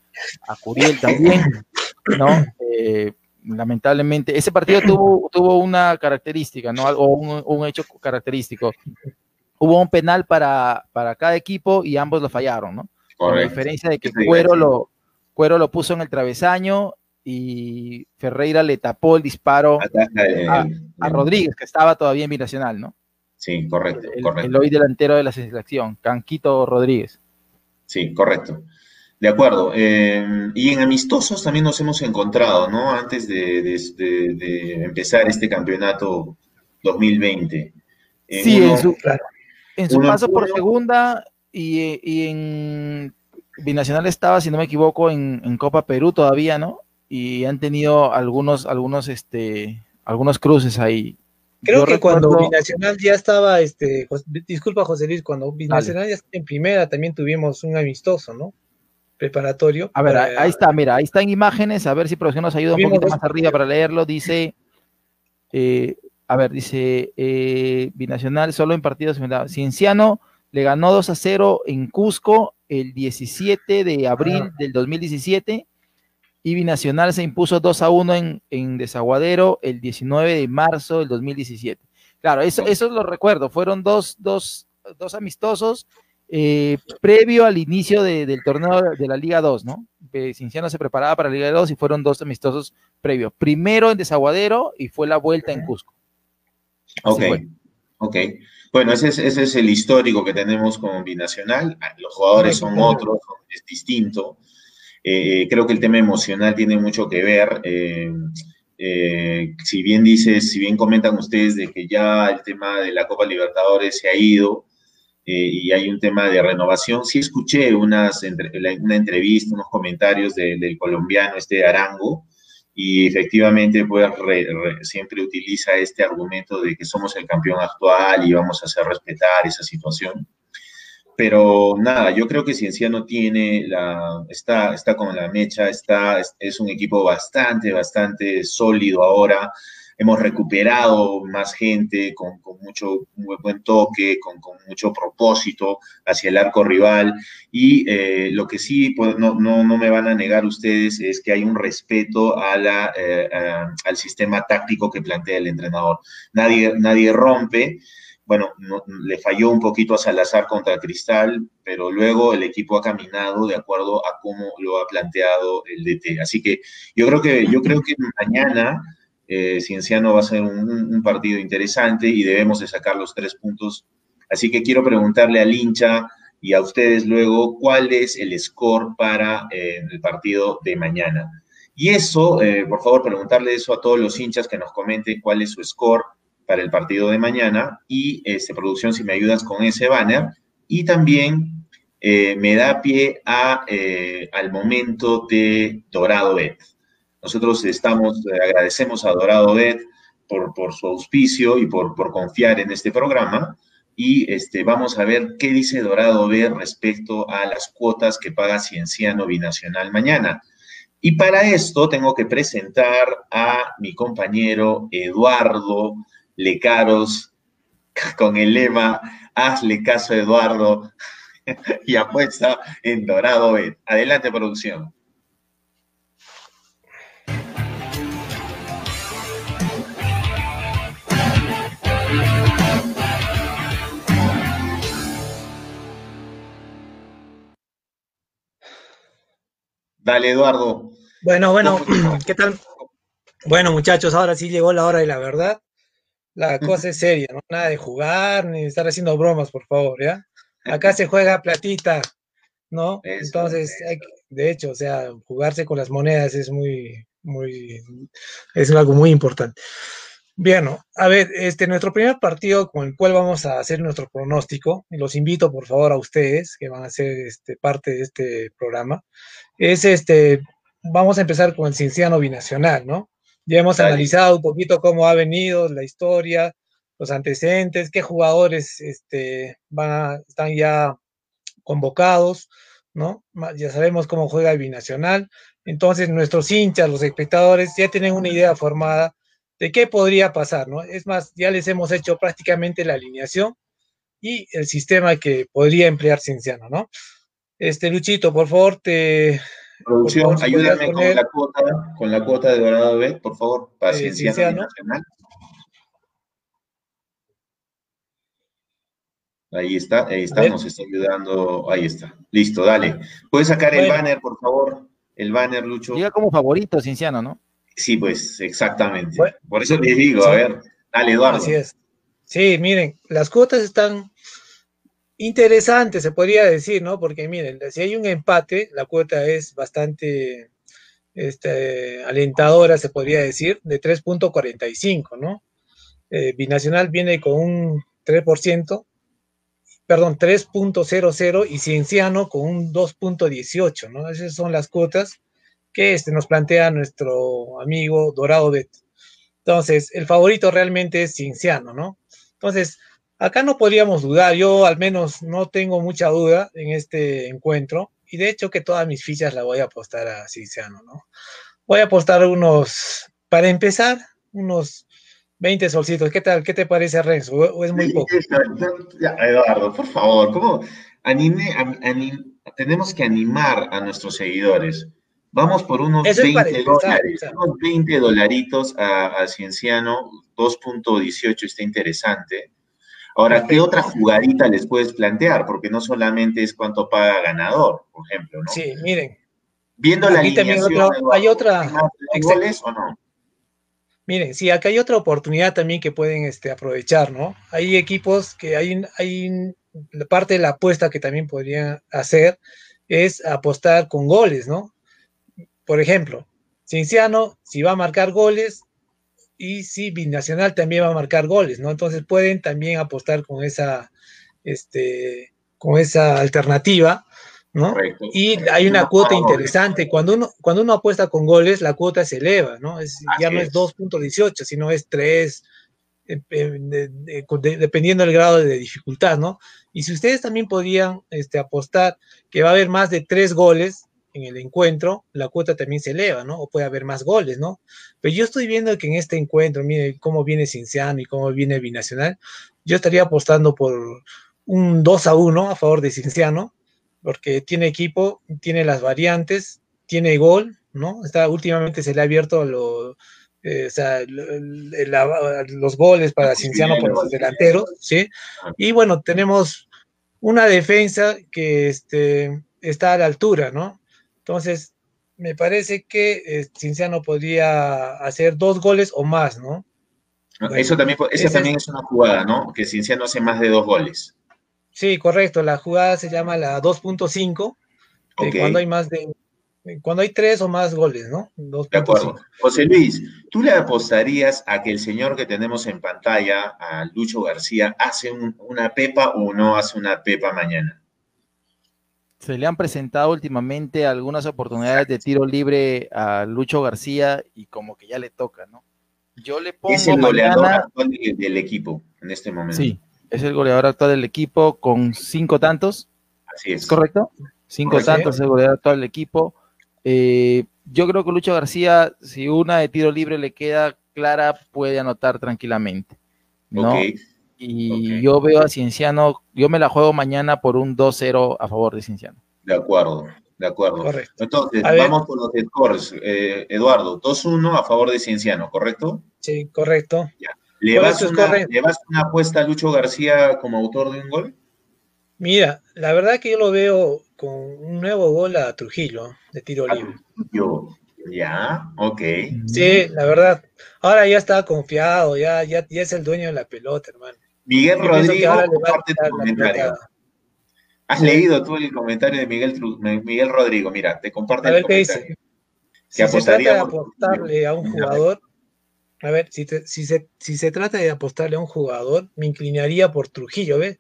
a Curiel también, ¿no? Eh, lamentablemente, ese partido tuvo, tuvo una característica, ¿no? O un, hecho característico. Hubo un penal para, para cada equipo y ambos lo fallaron, ¿no? Con la diferencia de que Cuero lo, Cuero lo puso en el travesaño y Ferreira le tapó el disparo a, Rodríguez, que estaba todavía en binacional, ¿no? Sí, correcto. El, correcto. el hoy delantero de la selección, Canquito Rodríguez. Sí, correcto. De acuerdo. Eh, y en amistosos también nos hemos encontrado, ¿no? Antes de, empezar este campeonato 2020. sí, en su, en su paso por segunda y, en Binacional estaba, si no me equivoco, en, Copa Perú todavía, ¿no? Y han tenido algunos, algunos, este, algunos cruces ahí. Creo que cuando Binacional ya estaba, este, disculpa José Luis, cuando Binacional ya estaba en primera también tuvimos un amistoso, ¿no? Preparatorio. A ver, ahí está, mira, ahí están imágenes, a ver si producción nos ayuda un poquito más arriba para leerlo. Dice, eh, a ver, dice, eh, Binacional solo en partidos Cienciano le ganó 2 a 0 en Cusco el 17 de abril del 2017 y Binacional se impuso 2 a 1 en, en Desaguadero el 19 de marzo del 2017. Claro, eso, eso lo recuerdo, fueron dos, dos, dos amistosos eh, previo al inicio del torneo de la Liga 2, ¿no? Cinciano se preparaba para la Liga 2 y fueron dos amistosos previos. Primero en Desaguadero y fue la vuelta en Cusco. Ok, ok. Bueno, ese es, el histórico que tenemos con Binacional. Los jugadores son otros, es distinto. Eh, creo que el tema emocional tiene mucho que ver. Eh, eh, si bien dices, si bien comentan ustedes de que ya el tema de la Copa Libertadores se ha ido y hay un tema de renovación, sí escuché unas, una entrevista, unos comentarios del colombiano este Arango, y efectivamente pues siempre utiliza este argumento de que somos el campeón actual y vamos a hacer respetar esa situación. Pero nada, yo creo que Cienciano tiene la, está, está con la mecha, está, es un equipo bastante, bastante sólido ahora hemos recuperado más gente con, mucho muy buen toque, con, mucho propósito hacia el arco rival. Y eh, lo que sí pues, no, no, me van a negar ustedes es que hay un respeto a la, eh, al sistema táctico que plantea el entrenador. Nadie, nadie rompe. Bueno, le falló un poquito a Salazar contra Cristal, pero luego el equipo ha caminado de acuerdo a cómo lo ha planteado el DT. Así que yo creo que, yo creo que mañana eh, Cienciano va a ser un, partido interesante y debemos de sacar los tres puntos. Así que quiero preguntarle al hincha y a ustedes luego cuál es el score para eh, el partido de mañana. Y eso, eh, por favor, preguntarle eso a todos los hinchas que nos comenten cuál es su score para el partido de mañana y, este, producción, si me ayudas con ese banner. Y también me da pie a, al momento de Dorado Bet. Nosotros estamos, eh, agradecemos a Dorado Bet por, por su auspicio y por, por, confiar en este programa. Y este, vamos a ver qué dice Dorado Bet respecto a las cuotas que paga Cienciano Binacional mañana. Y para esto tengo que presentar a mi compañero Eduardo Lecaros, con el lema Hazle caso a Eduardo y apuesta en Dorado Bet. Adelante, producción. Dale, Eduardo. Bueno, bueno, ¿qué tal? Bueno, muchachos, ahora sí llegó la hora de la verdad. La cosa es seria, ¿no? Nada de jugar ni estar haciendo bromas, por favor, ¿ya? Acá se juega platita, ¿no? Entonces, de hecho, o sea, jugarse con las monedas es muy, muy, es algo muy importante. Bien, a ver, este, nuestro primer partido con el cual vamos a hacer nuestro pronóstico, y los invito por favor a ustedes que van a ser este, parte de este programa, es este, vamos a empezar con el Cienciano Binacional, ¿no? Ya hemos analizado un poquito cómo ha venido la historia, los antecedentes, qué jugadores este, van están ya convocados, ¿no? Ya sabemos cómo juega el Binacional, entonces nuestros hinchas, los espectadores, ya tienen una idea formada de qué podría pasar, ¿no? Es más, ya les hemos hecho prácticamente la alineación y el sistema que podría emplear Cienciano, ¿no? Este, Luchito, por favor, te... Producción, ayúdame con, la cuota, con la cuota de Dorado B, por favor, para eh, Cienciano, Ahí está, ahí está, nos está ayudando, ahí está. Listo, dale. ¿Puedes sacar el banner, por favor? El banner, Lucho. Diga como favorito, Cienciano, ¿no? Sí, pues, exactamente. Por eso les digo, a ver, dale, Eduardo. Así es. Sí, miren, las cuotas están interesantes, se podría decir, ¿no? Porque miren, si hay un empate, la cuota es bastante este, alentadora, se podría decir, de 3.45, ¿no? Eh, Binacional viene con un 3%, perdón, 3.00 y Cienciano con un 2.18, ¿no? Esas son las cuotas que este, nos plantea nuestro amigo Dorado Bet. Entonces, el favorito realmente es Cinciano, ¿no? Entonces, acá no podríamos dudar, yo al menos no tengo mucha duda en este encuentro, y de hecho que todas mis fichas las voy a apostar a Cinciano, ¿no? Voy a apostar unos, para empezar, unos 20 solcitos. ¿Qué tal? ¿Qué te parece, Renzo? ¿O es muy poco? Eduardo, por favor, ¿cómo? Anime, tenemos que animar a nuestros seguidores. Vamos por unos 20 dólares, unos 20 dolaritos a, Cienciano, 2.18 está interesante. Ahora, ¿qué otra jugadita les puedes plantear? Porque no solamente es cuánto paga ganador, por ejemplo, ¿no? Sí, miren. Viendo la alineación, hay otra. ¿Goles o no? Miren, sí, acá hay otra oportunidad también que pueden este, aprovechar, ¿no? Hay equipos que hay, hay parte de la apuesta que también podrían hacer es apostar con goles, ¿no? por ejemplo, Cinciano, si va a marcar goles, y si Binacional también va a marcar goles, ¿no? Entonces pueden también apostar con esa, este, con esa alternativa, ¿no? Y hay una cuota interesante. Cuando uno, cuando uno apuesta con goles, la cuota se eleva, ¿no? ya no es 2.18, sino es 3, eh, eh, dependiendo del grado de dificultad, ¿no? Y si ustedes también podían este, apostar que va a haber más de 3 goles, en el encuentro, la cuota también se eleva, ¿no? O puede haber más goles, ¿no? Pero yo estoy viendo que en este encuentro, mire cómo viene Cinciano y cómo viene Binacional, yo estaría apostando por un 2 a 1 a favor de Cinciano, porque tiene equipo, tiene las variantes, tiene gol, ¿no? Está, últimamente se le ha abierto lo, eh, o sea, los goles para Cinciano por los delanteros, ¿sí? Y bueno, tenemos una defensa que este, está a la altura, ¿no? Entonces, me parece que eh, Cinciano podría hacer dos goles o más, ¿no? eso también, esa también es una jugada, ¿no? Que Cinciano hace más de dos goles. Sí, correcto. La jugada se llama la 2.5, cuando hay más de cuando hay tres o más goles, ¿no? De acuerdo. José Luis, ¿tú le apostarías a que el señor que tenemos en pantalla, a Lucho García, hace una pepa o no hace una pepa mañana? Se le han presentado últimamente algunas oportunidades de tiro libre a Lucho García y como que ya le toca, ¿no? Yo le pongo es el goleador actual del equipo en este momento. Sí, es el goleador actual del equipo con cinco tantos. Así es. correcto? Cinco tantos es el goleador actual del equipo. Eh, yo creo que Lucho García, si una de tiro libre le queda clara, puede anotar tranquilamente. ¿no? Y yo veo a Cienciano, yo me la juego mañana por un 2-0 a favor de Cienciano. De acuerdo, de acuerdo. Correcto. Entonces, vamos con los scores. Eh, Eduardo, 2-1 a favor de Cienciano, ¿correcto? Sí, correcto. ¿Le vas, una, ¿Le vas, una, apuesta a Lucho García como autor de un gol? Mira, la verdad que yo lo veo con un nuevo gol a Trujillo de tiro libre. Yo, ya, ok. Sí, la verdad. Ahora ya está confiado, ya, ya, ya es el dueño de la pelota, hermano. Miguel Yo Rodrigo, a comparte tu comentario. ¿Has leído tú el comentario de Miguel, Miguel Rodrigo? Mira, te comparte A el ver qué comentario. dice. Que Si se trata de apostarle a un jugador, a ver, si, te- si, se, si se trata de apostarle a un jugador, me inclinaría por Trujillo, ¿ves?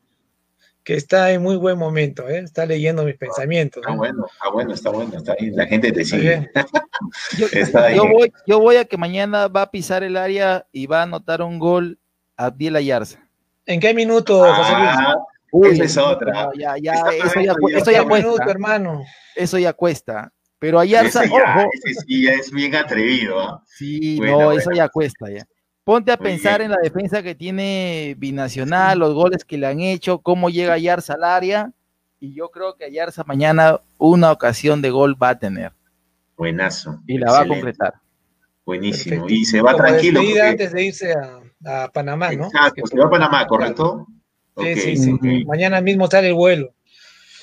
Que está en muy buen momento, ¿eh? Está leyendo mis pensamientos. Está ¿no? bueno, está bueno, está bueno, está bien. La gente te sigue. Yo, Está yo bien. voy, yo voy a que mañana va a pisar el área y va a anotar un gol Abdiel Ayarza. ¿En qué minuto, José Luis? Ah, Uy, esa es otra. no, ya, ya, eso ya, pagando cu- ya. eso ya ¿En qué minuto, cuesta. hermano? Eso ya cuesta. Pero Ayarza, ese, ya, ojo, ese sí ya es bien atrevido. ¿ah? sí, Bueno, no, bueno. eso ya cuesta ya. Ponte a Muy pensar bien. en la defensa que tiene Binacional, los goles que le han hecho, cómo llega Ayarza al área. Y yo creo que Ayarza mañana una ocasión de gol va a tener Buenazo. y la va a concretar. Buenísimo. Perfecto. Y se va Como tranquilo. porque- antes de irse a, a Panamá, ¿no? Exacto, se va a Panamá, ¿correcto? Sí, Ok, sí, sí. ok. Mañana mismo sale el vuelo.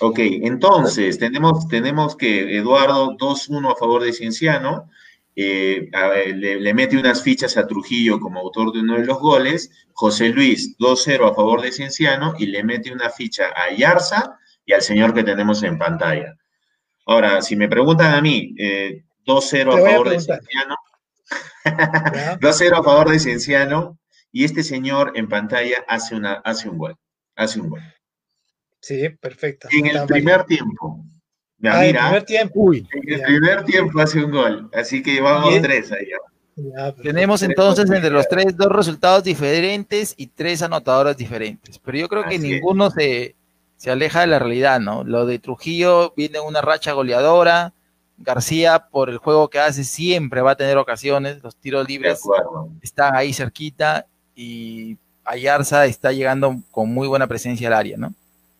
Ok, entonces tenemos, tenemos que Eduardo 2-1 a favor de Cienciano, eh, ver, le, le mete unas fichas a Trujillo como autor de uno de los goles, José Luis 2-0 a favor de Cienciano y le mete una ficha a Yarza y al señor que tenemos en pantalla. Ahora, si me preguntan a mí, eh, 2-0 a a favor de. Cienciano, ¿ya? 2-0 a favor de Cienciano y este señor en pantalla hace, una, hace un gol, hace un gol. Sí, perfecto. En el primer tiempo. Ya, Ah, en mira, primer tiempo. Uy, en el Ya. primer tiempo hace un gol. Así que vamos tres ahí. Ya, tenemos entonces entre los tres dos resultados diferentes y tres anotadores diferentes. Pero yo creo que es. ninguno se, se aleja de la realidad, ¿no? Lo de Trujillo viene una racha goleadora. García, por el juego que hace, siempre va a tener ocasiones. Los tiros libres están ahí cerquita y Ayarza está llegando con muy buena presencia al área, ¿no?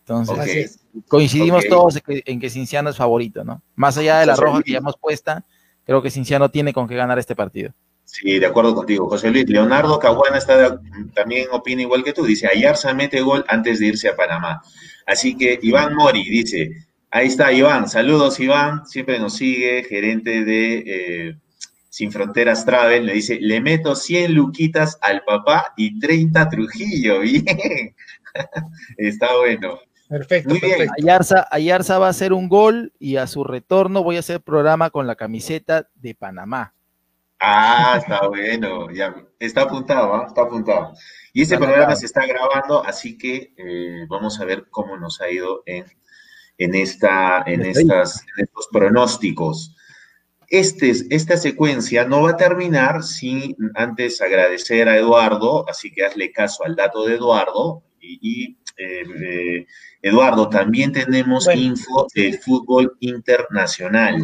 Entonces, coincidimos todos en que, en que Cinciano es favorito, ¿no? Más allá de la José roja Luis. que ya hemos puesta, creo que Cinciano tiene con qué ganar este partido. Sí, de acuerdo contigo, José Luis. Leonardo Caguana está de- también opina igual que tú. Dice, Ayarza mete gol antes de irse a Panamá. Así que Iván Mori dice, ahí está Iván. Saludos, Iván. Siempre nos sigue, gerente de eh, Sin Fronteras Travel. Le dice, le meto 100 luquitas al papá y 30 a Trujillo. Bien. está bueno. Perfecto, Muy bien. perfecto. Ayarza, Ayarza va a hacer un gol y a su retorno voy a hacer programa con la camiseta de Panamá. Ah, está bueno, ya está apuntado, ¿ah? Está apuntado. Y este Está programa se está grabando, así que eh, vamos a ver cómo nos ha ido en, en, esta, en, estas, en estos pronósticos. Este, esta secuencia no va a terminar sin antes agradecer a Eduardo, así que hazle caso al dato de Eduardo. Y, y, eh, eh, Eduardo, también tenemos Bueno. info del fútbol internacional.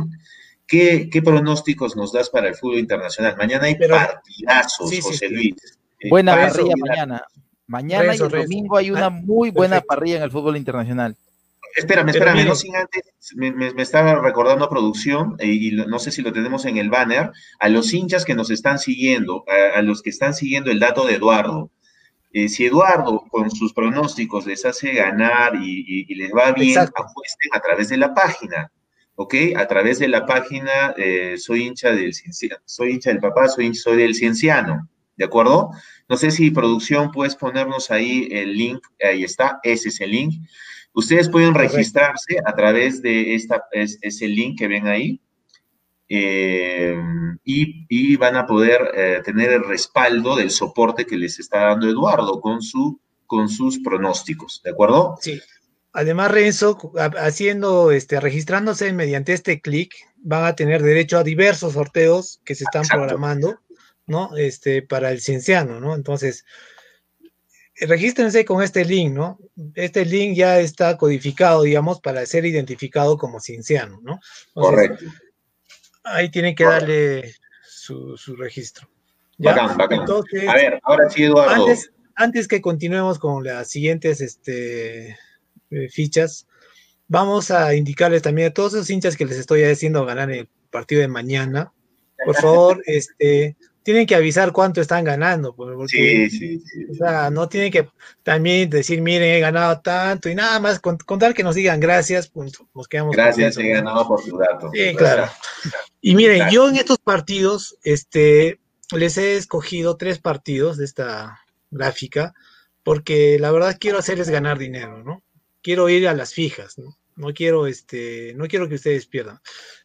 ¿Qué, ¿Qué pronósticos nos das para el fútbol internacional? Mañana hay Pero- partidazos, sí, sí, José sí. Luis. Eh, Buena parrilla mañana. Mañana y el domingo hay una Ah, muy buena perfecto. parrilla en el fútbol internacional. Espérame, espérame, no sin antes, me, me- me estaba recordando producción, eh, y no sé si lo tenemos en el banner, a los hinchas que nos están siguiendo, a, a los que están siguiendo el dato de Eduardo. Eh, si Eduardo con sus pronósticos les hace ganar y, y- y les va bien, Exacto. apuesten a través de la página, ¿ok? A través de la página, eh, soy hincha del soy hincha del papá, soy, hincha- soy del Cienciano, ¿de acuerdo? No sé si producción puedes ponernos ahí el link, ahí está, ese es el link. Ustedes pueden registrarse a través de esta, es, ese link que ven ahí eh, y, y van a poder eh, tener el respaldo del soporte que les está dando Eduardo con, su, con sus pronósticos, ¿de acuerdo? Sí. Además, Renzo, ha- haciendo, este, registrándose mediante este clic, van a tener derecho a diversos sorteos que se están Exacto. programando, ¿no? Este, para el cienciano, ¿no? Entonces, regístrense con este link, ¿no? Este link ya está codificado, digamos, para ser identificado como cienciano, ¿no? Entonces, Correcto. Ahí tienen que Correcto. darle su, su registro. ¿ya? Bacán, bacán. Entonces, A ver, ahora sí, Eduardo. antes, antes que continuemos con las siguientes este, eh, fichas, vamos a indicarles también a todos esos hinchas que les estoy haciendo ganar el partido de mañana. Por favor, este, tienen que avisar cuánto están ganando. Porque, Sí, sí, sí. o sea, no tienen que también decir, miren, he ganado tanto y nada más, con, con tal que nos digan gracias, pues nos quedamos Gracias, he ganado por tu dato. Sí, claro. Y miren, yo en estos partidos, este, les he escogido tres partidos de esta gráfica, porque la verdad quiero hacerles ganar dinero, ¿no? Quiero ir a las fijas, ¿no? No quiero, este, no quiero que ustedes pierdan.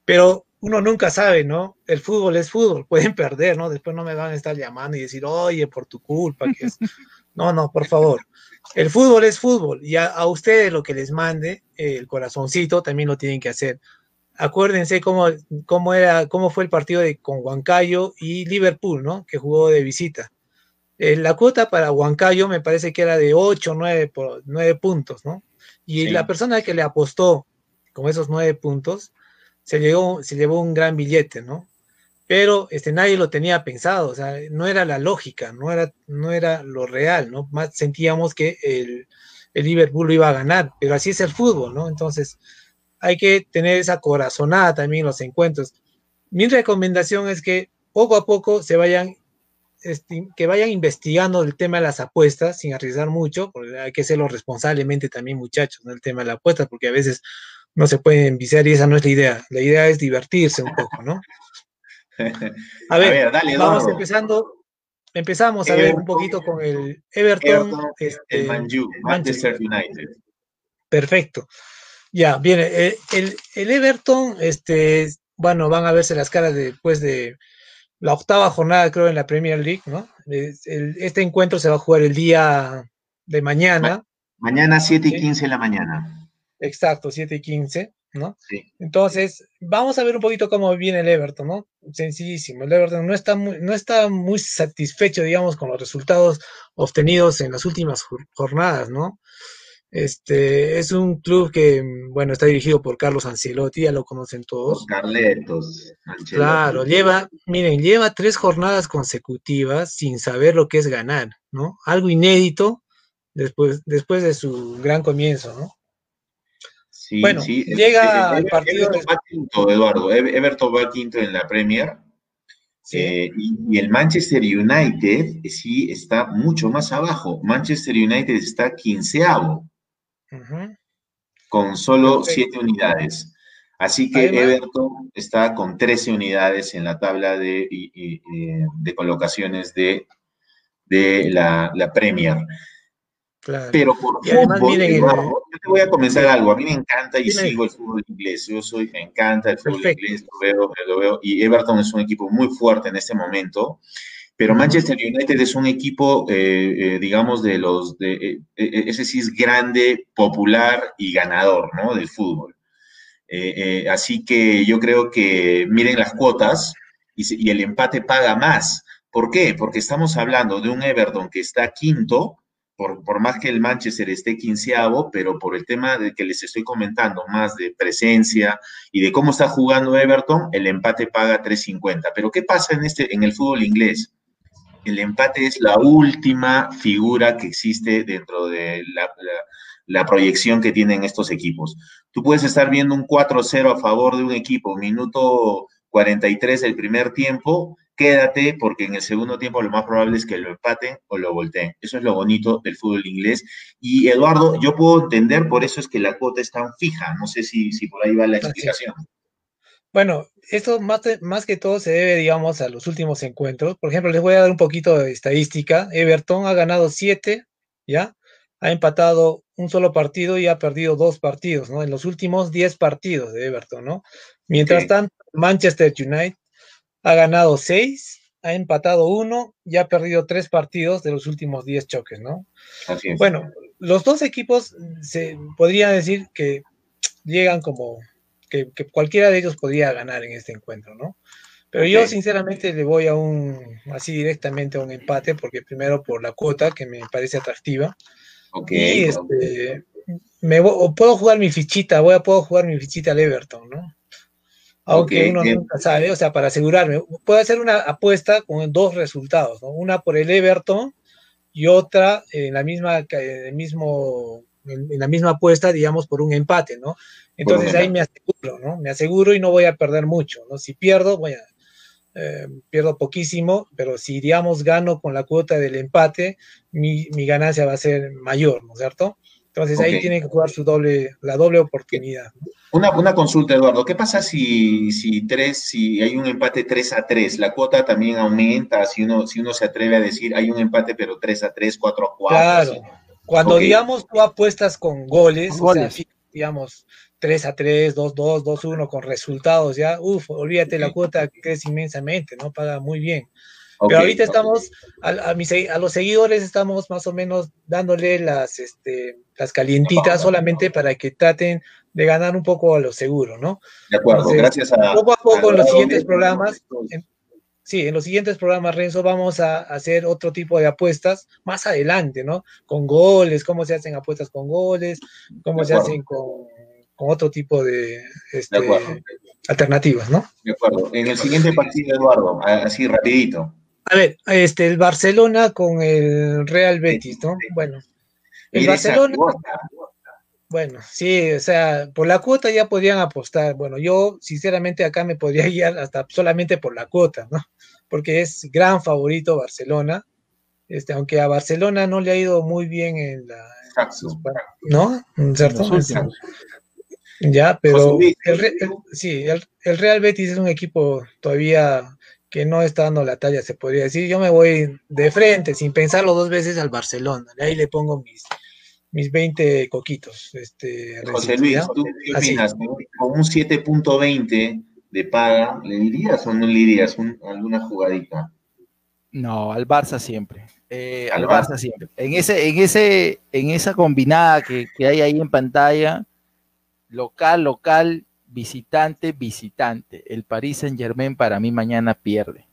Pero uno nunca sabe, ¿no? El fútbol es fútbol, pueden perder, ¿no? Después no me van a estar llamando y decir, oye, por tu culpa, que es. No, no, por favor. El fútbol es fútbol y a, a ustedes lo que les mande, eh, el corazoncito, también lo tienen que hacer acuérdense cómo, cómo, era, cómo fue el partido de, con Huancayo y Liverpool, ¿no? Que jugó de visita. Eh, la cuota para Huancayo me parece que era de 8 o 9, por, 9 puntos, ¿no? Y Sí. la persona que le apostó con esos 9 puntos se llevó, se llevó un gran billete, ¿no? Pero este, nadie lo tenía pensado, o sea, no era la lógica, no era, no era lo real, ¿no? Sentíamos que el, el Liverpool lo iba a ganar, pero así es el fútbol, ¿no? Entonces, hay que tener esa corazonada también en los encuentros. Mi recomendación es que poco a poco se vayan, este, que vayan investigando el tema de las apuestas sin arriesgar mucho, porque hay que hacerlo responsablemente también, muchachos, ¿no? el tema de la apuesta, porque a veces no se pueden viciar y esa no es la idea. La idea es divertirse un poco, ¿no? A ver, dale, vamos Eduardo. empezando. Empezamos a ver un poquito con el Everton. Everton, este, el Manju, Manchester United. Perfecto. Ya, viene. eh, el, el Everton, este, bueno, van a verse las caras después de la octava jornada, creo, en la Premier League, ¿no? El- este encuentro se va a jugar el día de mañana, Mañana 7 y Sí. 15 de la mañana. Exacto, 7 y 15, ¿no? Sí. Entonces, vamos a ver un poquito cómo viene el Everton, ¿no? Sencillísimo. El Everton no está muy, no está muy satisfecho, digamos, con los resultados obtenidos en las últimas jor- jornadas, ¿no? Este es un club que, bueno, está dirigido por Carlos Ancelotti, ya lo conocen todos. Los Carletos. Ancelotti. Claro, lleva, miren, lleva tres jornadas consecutivas sin saber lo que es ganar, ¿no? Algo inédito después, después de su gran comienzo, ¿no? Sí, Bueno, sí. llega Ever- partido Everton va quinto, Eduardo. Ever- Everton va quinto en la Premier. Sí. Eh, y, y el Manchester United sí está mucho más abajo. Manchester United está quinceavo con solo Perfecto. siete unidades. Así que Everton está con 13 unidades en la tabla de, eh, de colocaciones de, de la, la Premier. Claro. Pero por Y además, fútbol, miren el- Eduardo, yo te voy a comenzar algo. A mí me encanta y sigo el fútbol inglés. Yo soy, me encanta el fútbol Perfecto. inglés, lo veo, lo veo. Y Everton es un equipo muy fuerte en este momento. Pero Manchester United es un equipo, eh, eh, digamos, de los, de, eh, eh, ese sí es grande, popular y ganador, ¿no? Del fútbol. Así que yo creo que miren las cuotas y el empate paga más. ¿Por qué? Porque estamos hablando de un Everton que está quinto, por, por más que el Manchester esté quinceavo, pero por el tema de que les estoy comentando, más de presencia y de cómo está jugando Everton, el empate paga 3.50. Pero ¿qué pasa en, este, en el fútbol inglés? El empate es la última figura que existe dentro de la, la- la proyección que tienen estos equipos. Tú puedes estar viendo un 4-0 a favor de un equipo, minuto 43 del primer tiempo, quédate porque en el segundo tiempo lo más probable es que lo empaten o lo volteen. Eso es lo bonito del fútbol inglés. Y Eduardo, yo puedo entender, por eso es que la cuota es tan fija. No sé si, si por ahí va la explicación. Bueno, esto más, más que todo se debe, digamos, a los últimos encuentros. Por ejemplo, les voy a dar un poquito de estadística. Everton ha ganado siete, ¿ya? Ha empatado un solo partido y ha perdido dos partidos, ¿no? En los últimos diez partidos de Everton, ¿no? Mientras tanto, Manchester United ha ganado seis, ha empatado uno y ha perdido tres partidos de los últimos diez choques, ¿no? Así es. Bueno, los dos equipos se podría decir que llegan como que, que cualquiera de ellos podría ganar en este encuentro, ¿no? Pero yo sinceramente le voy a un, así directamente a un empate, porque primero por la cuota, que me parece atractiva, Ok, y este, me vo- o puedo jugar mi fichita, voy a, puedo jugar mi fichita al Everton, ¿no? Aunque uno bien. nunca sabe, o sea, para asegurarme, puedo hacer una apuesta con dos resultados, ¿no? Una por el Everton y otra en la misma, en el mismo, en, la misma apuesta, digamos, por un empate, ¿no? Entonces ahí me aseguro, ¿no? Me aseguro y no voy a perder mucho, ¿no? Si pierdo, voy a, eh, pierdo poquísimo, pero si, digamos, gano con la cuota del empate, mi, mi ganancia va a ser mayor, ¿no es cierto? Entonces ahí tiene que jugar su doble, la doble oportunidad. Una, una consulta, Eduardo. ¿Qué pasa si, si, tres, si hay un empate 3 a 3? ¿La cuota también aumenta? Si uno, si uno se atreve a decir hay un empate pero 3 a 3, 4 a 4. Claro. así. Cuando, Ok. digamos, tú apuestas con goles, Con o sea, goles. digamos, 3 a 3, 2 2, 2 1, con resultados, ya, uff, olvídate, la cuota crece inmensamente, ¿no? Paga muy bien. Ok, Pero ahorita ok. estamos, a, a mis a los seguidores estamos más o menos dándole las, este, las calientitas solamente para que traten de ganar un poco a lo seguro, ¿no? De acuerdo, Entonces, gracias a. poco a poco en los siguientes programas, en- Sí, en los siguientes programas, Renzo, vamos a hacer otro tipo de apuestas más adelante, ¿no? Con goles, cómo se hacen apuestas con goles, cómo se hacen con, con otro tipo de este, De alternativas, ¿no? De acuerdo. En el siguiente partido, Eduardo, así rapidito. A ver, este, el Barcelona con el Real Betis, ¿no? Bueno, el esa Barcelona. Bueno, sí, o sea, por la cuota ya podrían apostar. Bueno, yo sinceramente acá me podría guiar hasta solamente por la cuota, ¿no? Porque es gran favorito Barcelona. Este, aunque a Barcelona no le ha ido muy bien en la, Exacto. ¿no? ¿Cierto? Ya, pero el- sí, el, el Real Betis es un equipo todavía que no está dando la talla, se podría decir. Yo me voy de frente, sin pensarlo dos veces, al Barcelona. Ahí le pongo mis, mis 20 coquitos. Este, José Luis. ¿tú qué opinas? ¿Con un 7.20 de paga, ¿le dirías o no le dirías un- alguna jugadita? No, al Barça siempre. Eh, Al al Barça. Barça siempre. En ese, en ese, en esa combinada que, que hay ahí en pantalla, local, local, visitante, visitante. El Paris Saint Germain para mí mañana pierde.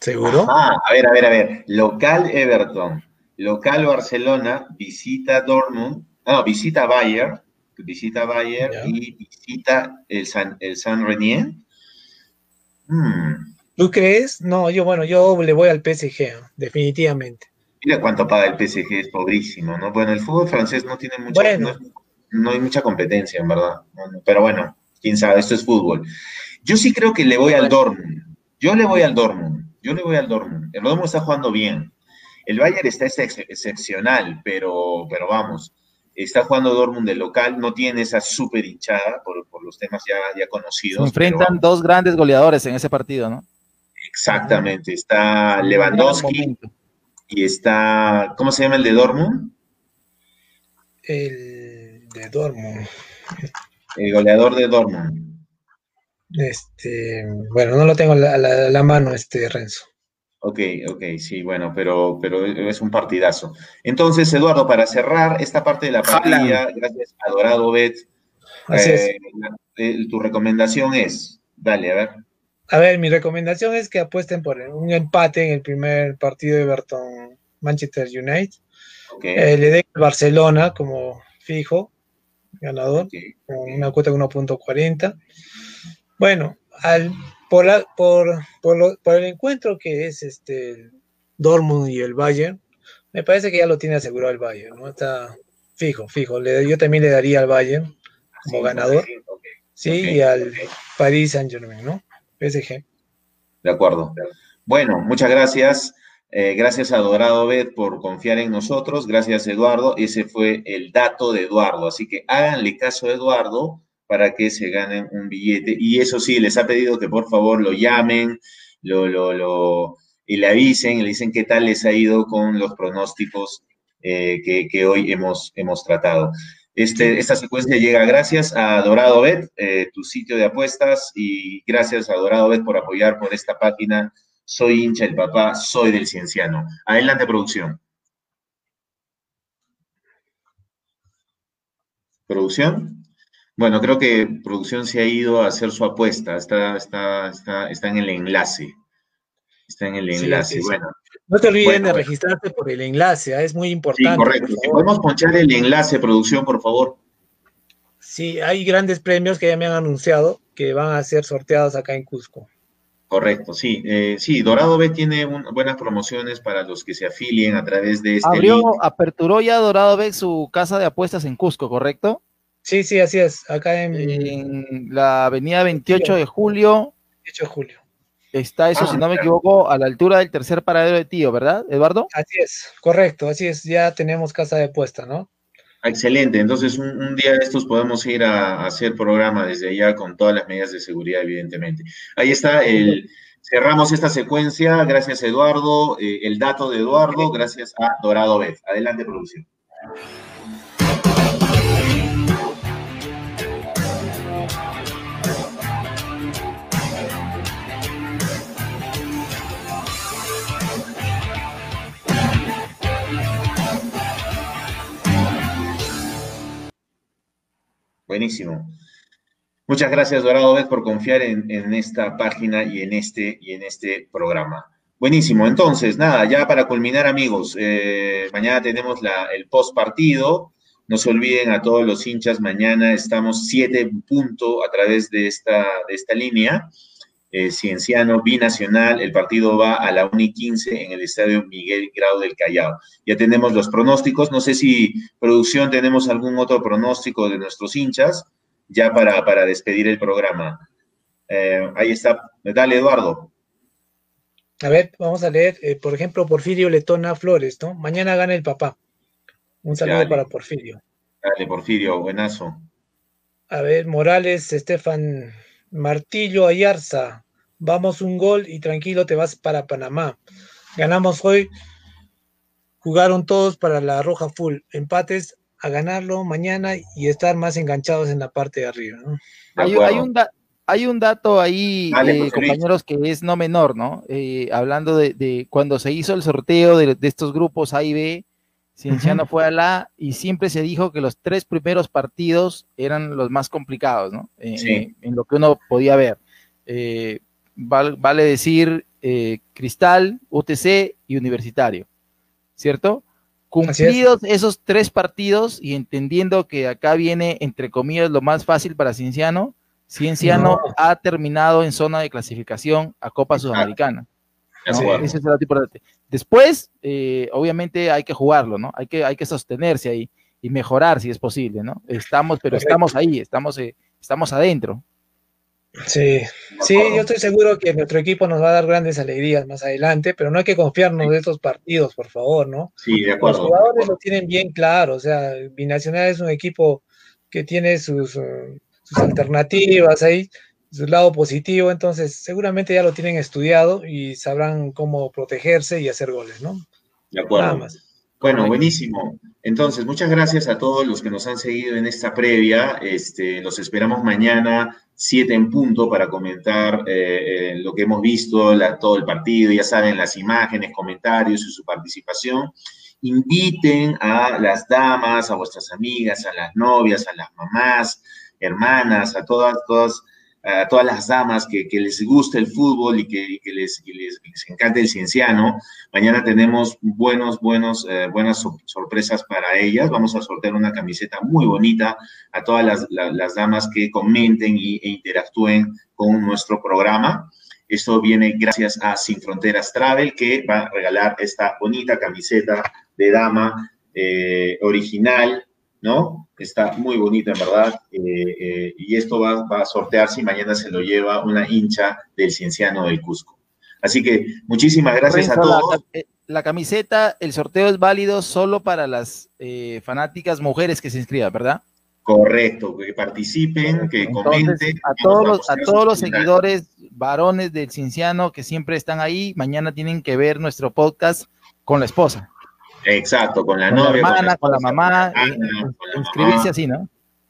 ¿Seguro? Ah, a ver, a ver, a ver. Local Everton, local Barcelona, visita Dortmund, no, visita Bayern, visita Bayern Ya. y visita el San, el San Renier. Hmm, ¿Tú crees? No, yo, bueno, yo le voy al PSG, definitivamente. Mira cuánto paga el PSG, es pobrísimo, ¿no? Bueno, el fútbol francés no tiene mucha, Bueno. no, no hay mucha competencia, en verdad. Pero bueno, quién sabe, esto es fútbol. Yo sí creo que le voy al Dortmund. Yo le voy al Dortmund. Yo le voy al Dortmund. El Dortmund está jugando bien. El Bayern está ex- excepcional, pero, pero vamos, está jugando Dortmund de local, no tiene esa super hinchada por, por los temas ya, ya Se conocidos. enfrentan dos grandes goleadores en ese partido, ¿no? exactamente, está Lewandowski y está, ¿cómo se llama el de Dortmund? El de Dortmund. El goleador de Dortmund. Este, bueno, no lo tengo a la, la mano, este Renzo. Ok, ok, sí, bueno, pero, pero es un partidazo. Entonces, Eduardo, para cerrar esta parte de la partida, gracias a Dorado Bet, Así es. eh, la- eh, tu recomendación es, dale, a ver. A ver, mi recomendación es que apuesten por un empate en el primer partido de Everton Manchester United. Ok, Eh, le den Barcelona como fijo, ganador, con una cuota de 1.40. Bueno, al, por, la- por, por, lo- por el encuentro que es este Dortmund y el Bayern, me parece que ya lo tiene asegurado el Bayern, ¿no? Está fijo, fijo. Le- yo también le daría al Bayern como Sí, ganador, sí, y al. Paris Saint Germain, ¿no? PSG. De acuerdo. Bueno, muchas gracias. Eh, gracias a Dorado Bet por confiar en nosotros. Gracias, Eduardo. Ese fue el dato de Eduardo. Así que háganle caso a Eduardo para que se ganen un billete. Y eso sí, les ha pedido que por favor lo llamen, lo, lo, lo, y le avisen, y le dicen qué tal les ha ido con los pronósticos eh, que, que hoy hemos, hemos tratado. Este, esta secuencia llega gracias a Dorado Bet, eh, tu sitio de apuestas, y gracias a Dorado Bet por apoyar por esta página. Soy hincha del papá, soy del cienciano. Adelante, producción. ¿Producción? Bueno, creo que producción se ha ido a hacer su apuesta. Está, está, está, está en el enlace. Está en el Sí, enlace. sí, sí. Bueno, No te olviden Bueno, de bueno. registrarte por el enlace, ¿ah? es muy sí, importante. correcto. por Si favor. podemos ponchar el enlace, producción, por favor. Sí, hay grandes premios que ya me han anunciado que van a ser sorteados acá en Cusco. Correcto, sí. Eh, sí, Dorado B tiene un- buenas promociones para los que se afilien a través de este Abrió, link. aperturó ya Dorado Beck su casa de apuestas en Cusco, ¿correcto? Sí, sí, así es. Acá en. En la avenida 28 de julio, 18 de julio. Está eso, Ah, si no me equivoco, a la altura del tercer paradero de Tío, ¿verdad, Eduardo? Así es, correcto, así es, ya tenemos casa de puesta, ¿no? Excelente, entonces un, un día de estos podemos ir a, a hacer programa desde allá con todas las medidas de seguridad, evidentemente. Ahí está el... Cerramos esta secuencia, gracias Eduardo, eh, el dato de Eduardo, gracias a Dorado Bet. Adelante, producción. Buenísimo. Muchas gracias, Dorado Bet, por confiar en, en esta página y en este, y en este programa. Buenísimo. Entonces, nada, ya para culminar, amigos, eh, mañana tenemos la, el post partido. No se olviden a todos los hinchas, mañana estamos 7 en punto a través de esta, de esta línea. Eh, Cienciano binacional, el partido va a la 1 y 15 en el estadio Miguel Grau del Callao. Ya tenemos los pronósticos, no sé si producción tenemos algún otro pronóstico de nuestros hinchas, ya para, para despedir el programa. Eh, ahí está, dale Eduardo. A ver, vamos a leer, eh, por ejemplo, Porfirio Letona Flores, ¿no? Mañana gana el papá. Un saludo Dale. para Porfirio. Dale, Porfirio, buenazo. A ver, Morales, Estefan Martillo Ayarza. Vamos un gol y tranquilo te vas para Panamá. Ganamos hoy. Jugaron todos para la roja full. Empates a ganarlo mañana y estar más enganchados en la parte de arriba. Hay, un da- hay un dato ahí, Dale, eh, compañeros, que es no menor, ¿no? Eh, hablando de, de cuando se hizo el sorteo de, de estos grupos A y B, Cienciano fue a la y siempre se dijo que los tres primeros partidos eran los más complicados, ¿no? Eh, Sí. en, en lo que uno podía ver. Eh, val- vale decir eh, Cristal, UTC y Universitario, ¿cierto? Es. Cumplidos esos tres partidos y entendiendo que acá viene, entre comillas, lo más fácil para Cienciano, Cienciano No. ha terminado en zona de clasificación a Copa Sudamericana. Ese es el dato importante. Después, eh, obviamente hay que jugarlo, ¿no? Hay que, hay que sostenerse ahí y mejorar si es posible, ¿no? Estamos, pero Correcto. estamos ahí, estamos, eh, estamos adentro. Sí, sí, yo estoy seguro que nuestro equipo nos va a dar grandes alegrías más adelante, pero no hay que confiarnos de estos partidos, por favor, ¿no? Sí, de Los acuerdo. jugadores lo tienen bien claro, o sea, Binacional es un equipo que tiene sus, eh, sus alternativas ahí, su lado positivo, entonces seguramente ya lo tienen estudiado y sabrán cómo protegerse y hacer goles, ¿no? De Nada acuerdo. más. Bueno, buenísimo. Entonces, muchas gracias a todos los que nos han seguido en esta previa. Este, los esperamos mañana, 7 en punto, para comentar eh, eh, lo que hemos visto, la- todo el partido, ya saben, las imágenes, comentarios y su participación. Inviten a las damas, a vuestras amigas, a las novias, a las mamás, hermanas, a todas, todas, a todas las damas que, les gusta el fútbol y que, les, y les, les encanta el cienciano. Mañana tenemos buenos, buenos, eh, buenas sor- sorpresas para ellas. Vamos a sortear una camiseta muy bonita a todas las, la- las damas que comenten y, e interactúen con nuestro programa. Esto viene gracias a Sin Fronteras Travel, que va a regalar esta bonita camiseta de dama eh, original, ¿no? Está muy bonita, en verdad. eh, eh, y esto va, va a sortearse y mañana se lo lleva una hincha del Cienciano del Cusco. Así que muchísimas gracias a Renzo, todos. la camiseta, el sorteo es válido solo para las eh, fanáticas mujeres que se inscriban, ¿verdad? Correcto, que participen, que Entonces, comenten. a todos los, a todos los seguidores varones del Cinciano que siempre están ahí, mañana tienen que ver nuestro podcast con la esposa, Exacto, con la con la novia, hermana, con la mamá, con la con la inscribirse así, ¿no?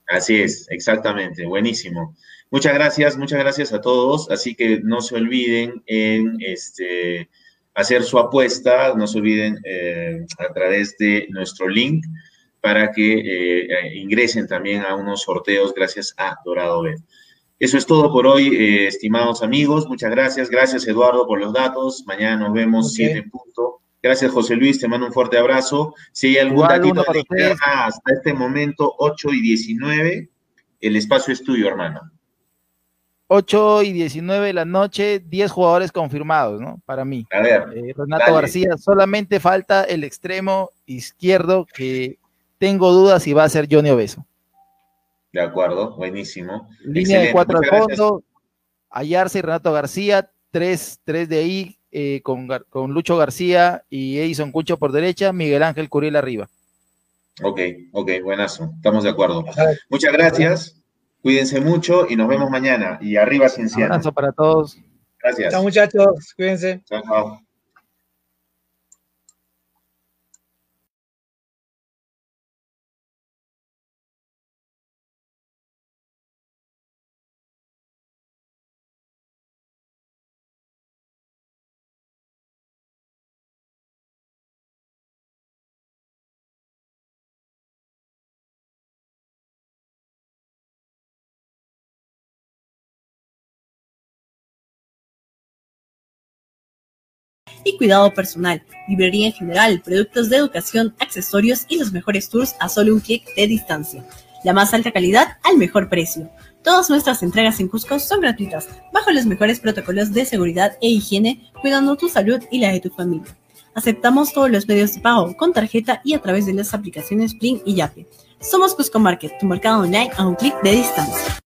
Así es, exactamente, buenísimo. Muchas gracias, muchas gracias a todos. Así que no se olviden en este, hacer su apuesta, no se olviden eh, a través de nuestro link para que eh, eh, ingresen también a unos sorteos gracias a Dorado Bet. Eso es todo por hoy, eh, estimados amigos. Muchas gracias. Gracias, Eduardo, por los datos. Mañana nos vemos Ok. 7 en punto. Gracias, José Luis. Te mando un fuerte abrazo. Si hay algún Igual, datito de interna hasta este momento, 8 y 19, el espacio es tuyo, hermano. 8 y 19 de la noche, 10 jugadores confirmados, ¿no? Para mí. A ver, Eh, Renato Dale. García, solamente falta el extremo izquierdo que tengo dudas si va a ser Johnny Obeso. de acuerdo, buenísimo. Línea de cuatro al fondo, Ayarza y Renato García, tres, tres de ahí eh, con, con, Lucho García y Edison Cucho por derecha, Miguel Ángel Curiel arriba. Ok, ok, buenazo, estamos de acuerdo. Muchas gracias, cuídense mucho y nos vemos mañana. Y arriba Cienciano. Un abrazo para todos. Gracias. Chao muchachos, cuídense. Chao, chao. Y cuidado personal, librería en general, productos de educación, accesorios y los mejores tours a solo un clic de distancia. La más alta calidad al mejor precio. Todas nuestras entregas en Cusco son gratuitas, bajo los mejores protocolos de seguridad e higiene, cuidando tu salud y la de tu familia. Aceptamos todos los medios de pago con tarjeta y a través de las aplicaciones Plin y Yape. Somos Cusco Market, tu mercado online a un clic de distancia.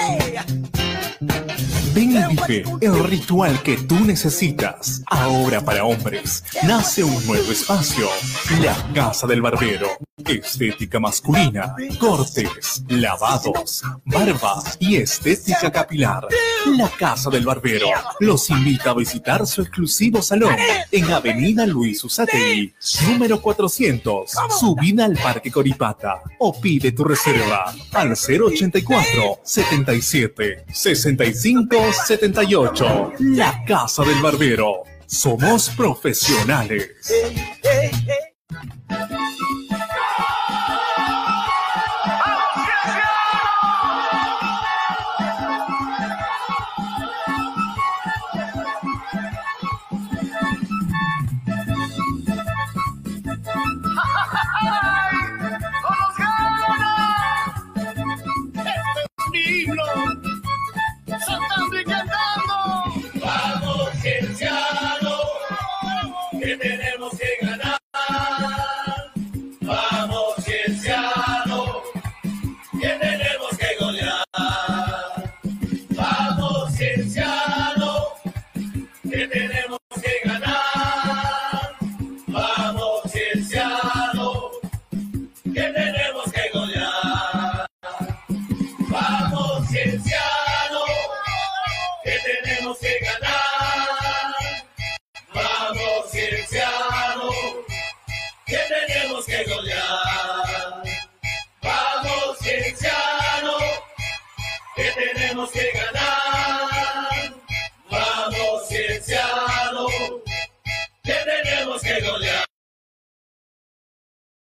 Hey! Ven y vive el ritual que tú necesitas. Ahora para hombres, nace un nuevo espacio. La Casa del Barbero. Estética masculina, cortes, lavados, barba y estética capilar. La Casa del Barbero los invita a visitar su exclusivo salón en Avenida Luis Usategui, número 400, subida al Parque Coripata o pide tu reserva al 084 77 65 78. La Casa del Barbero. Somos profesionales.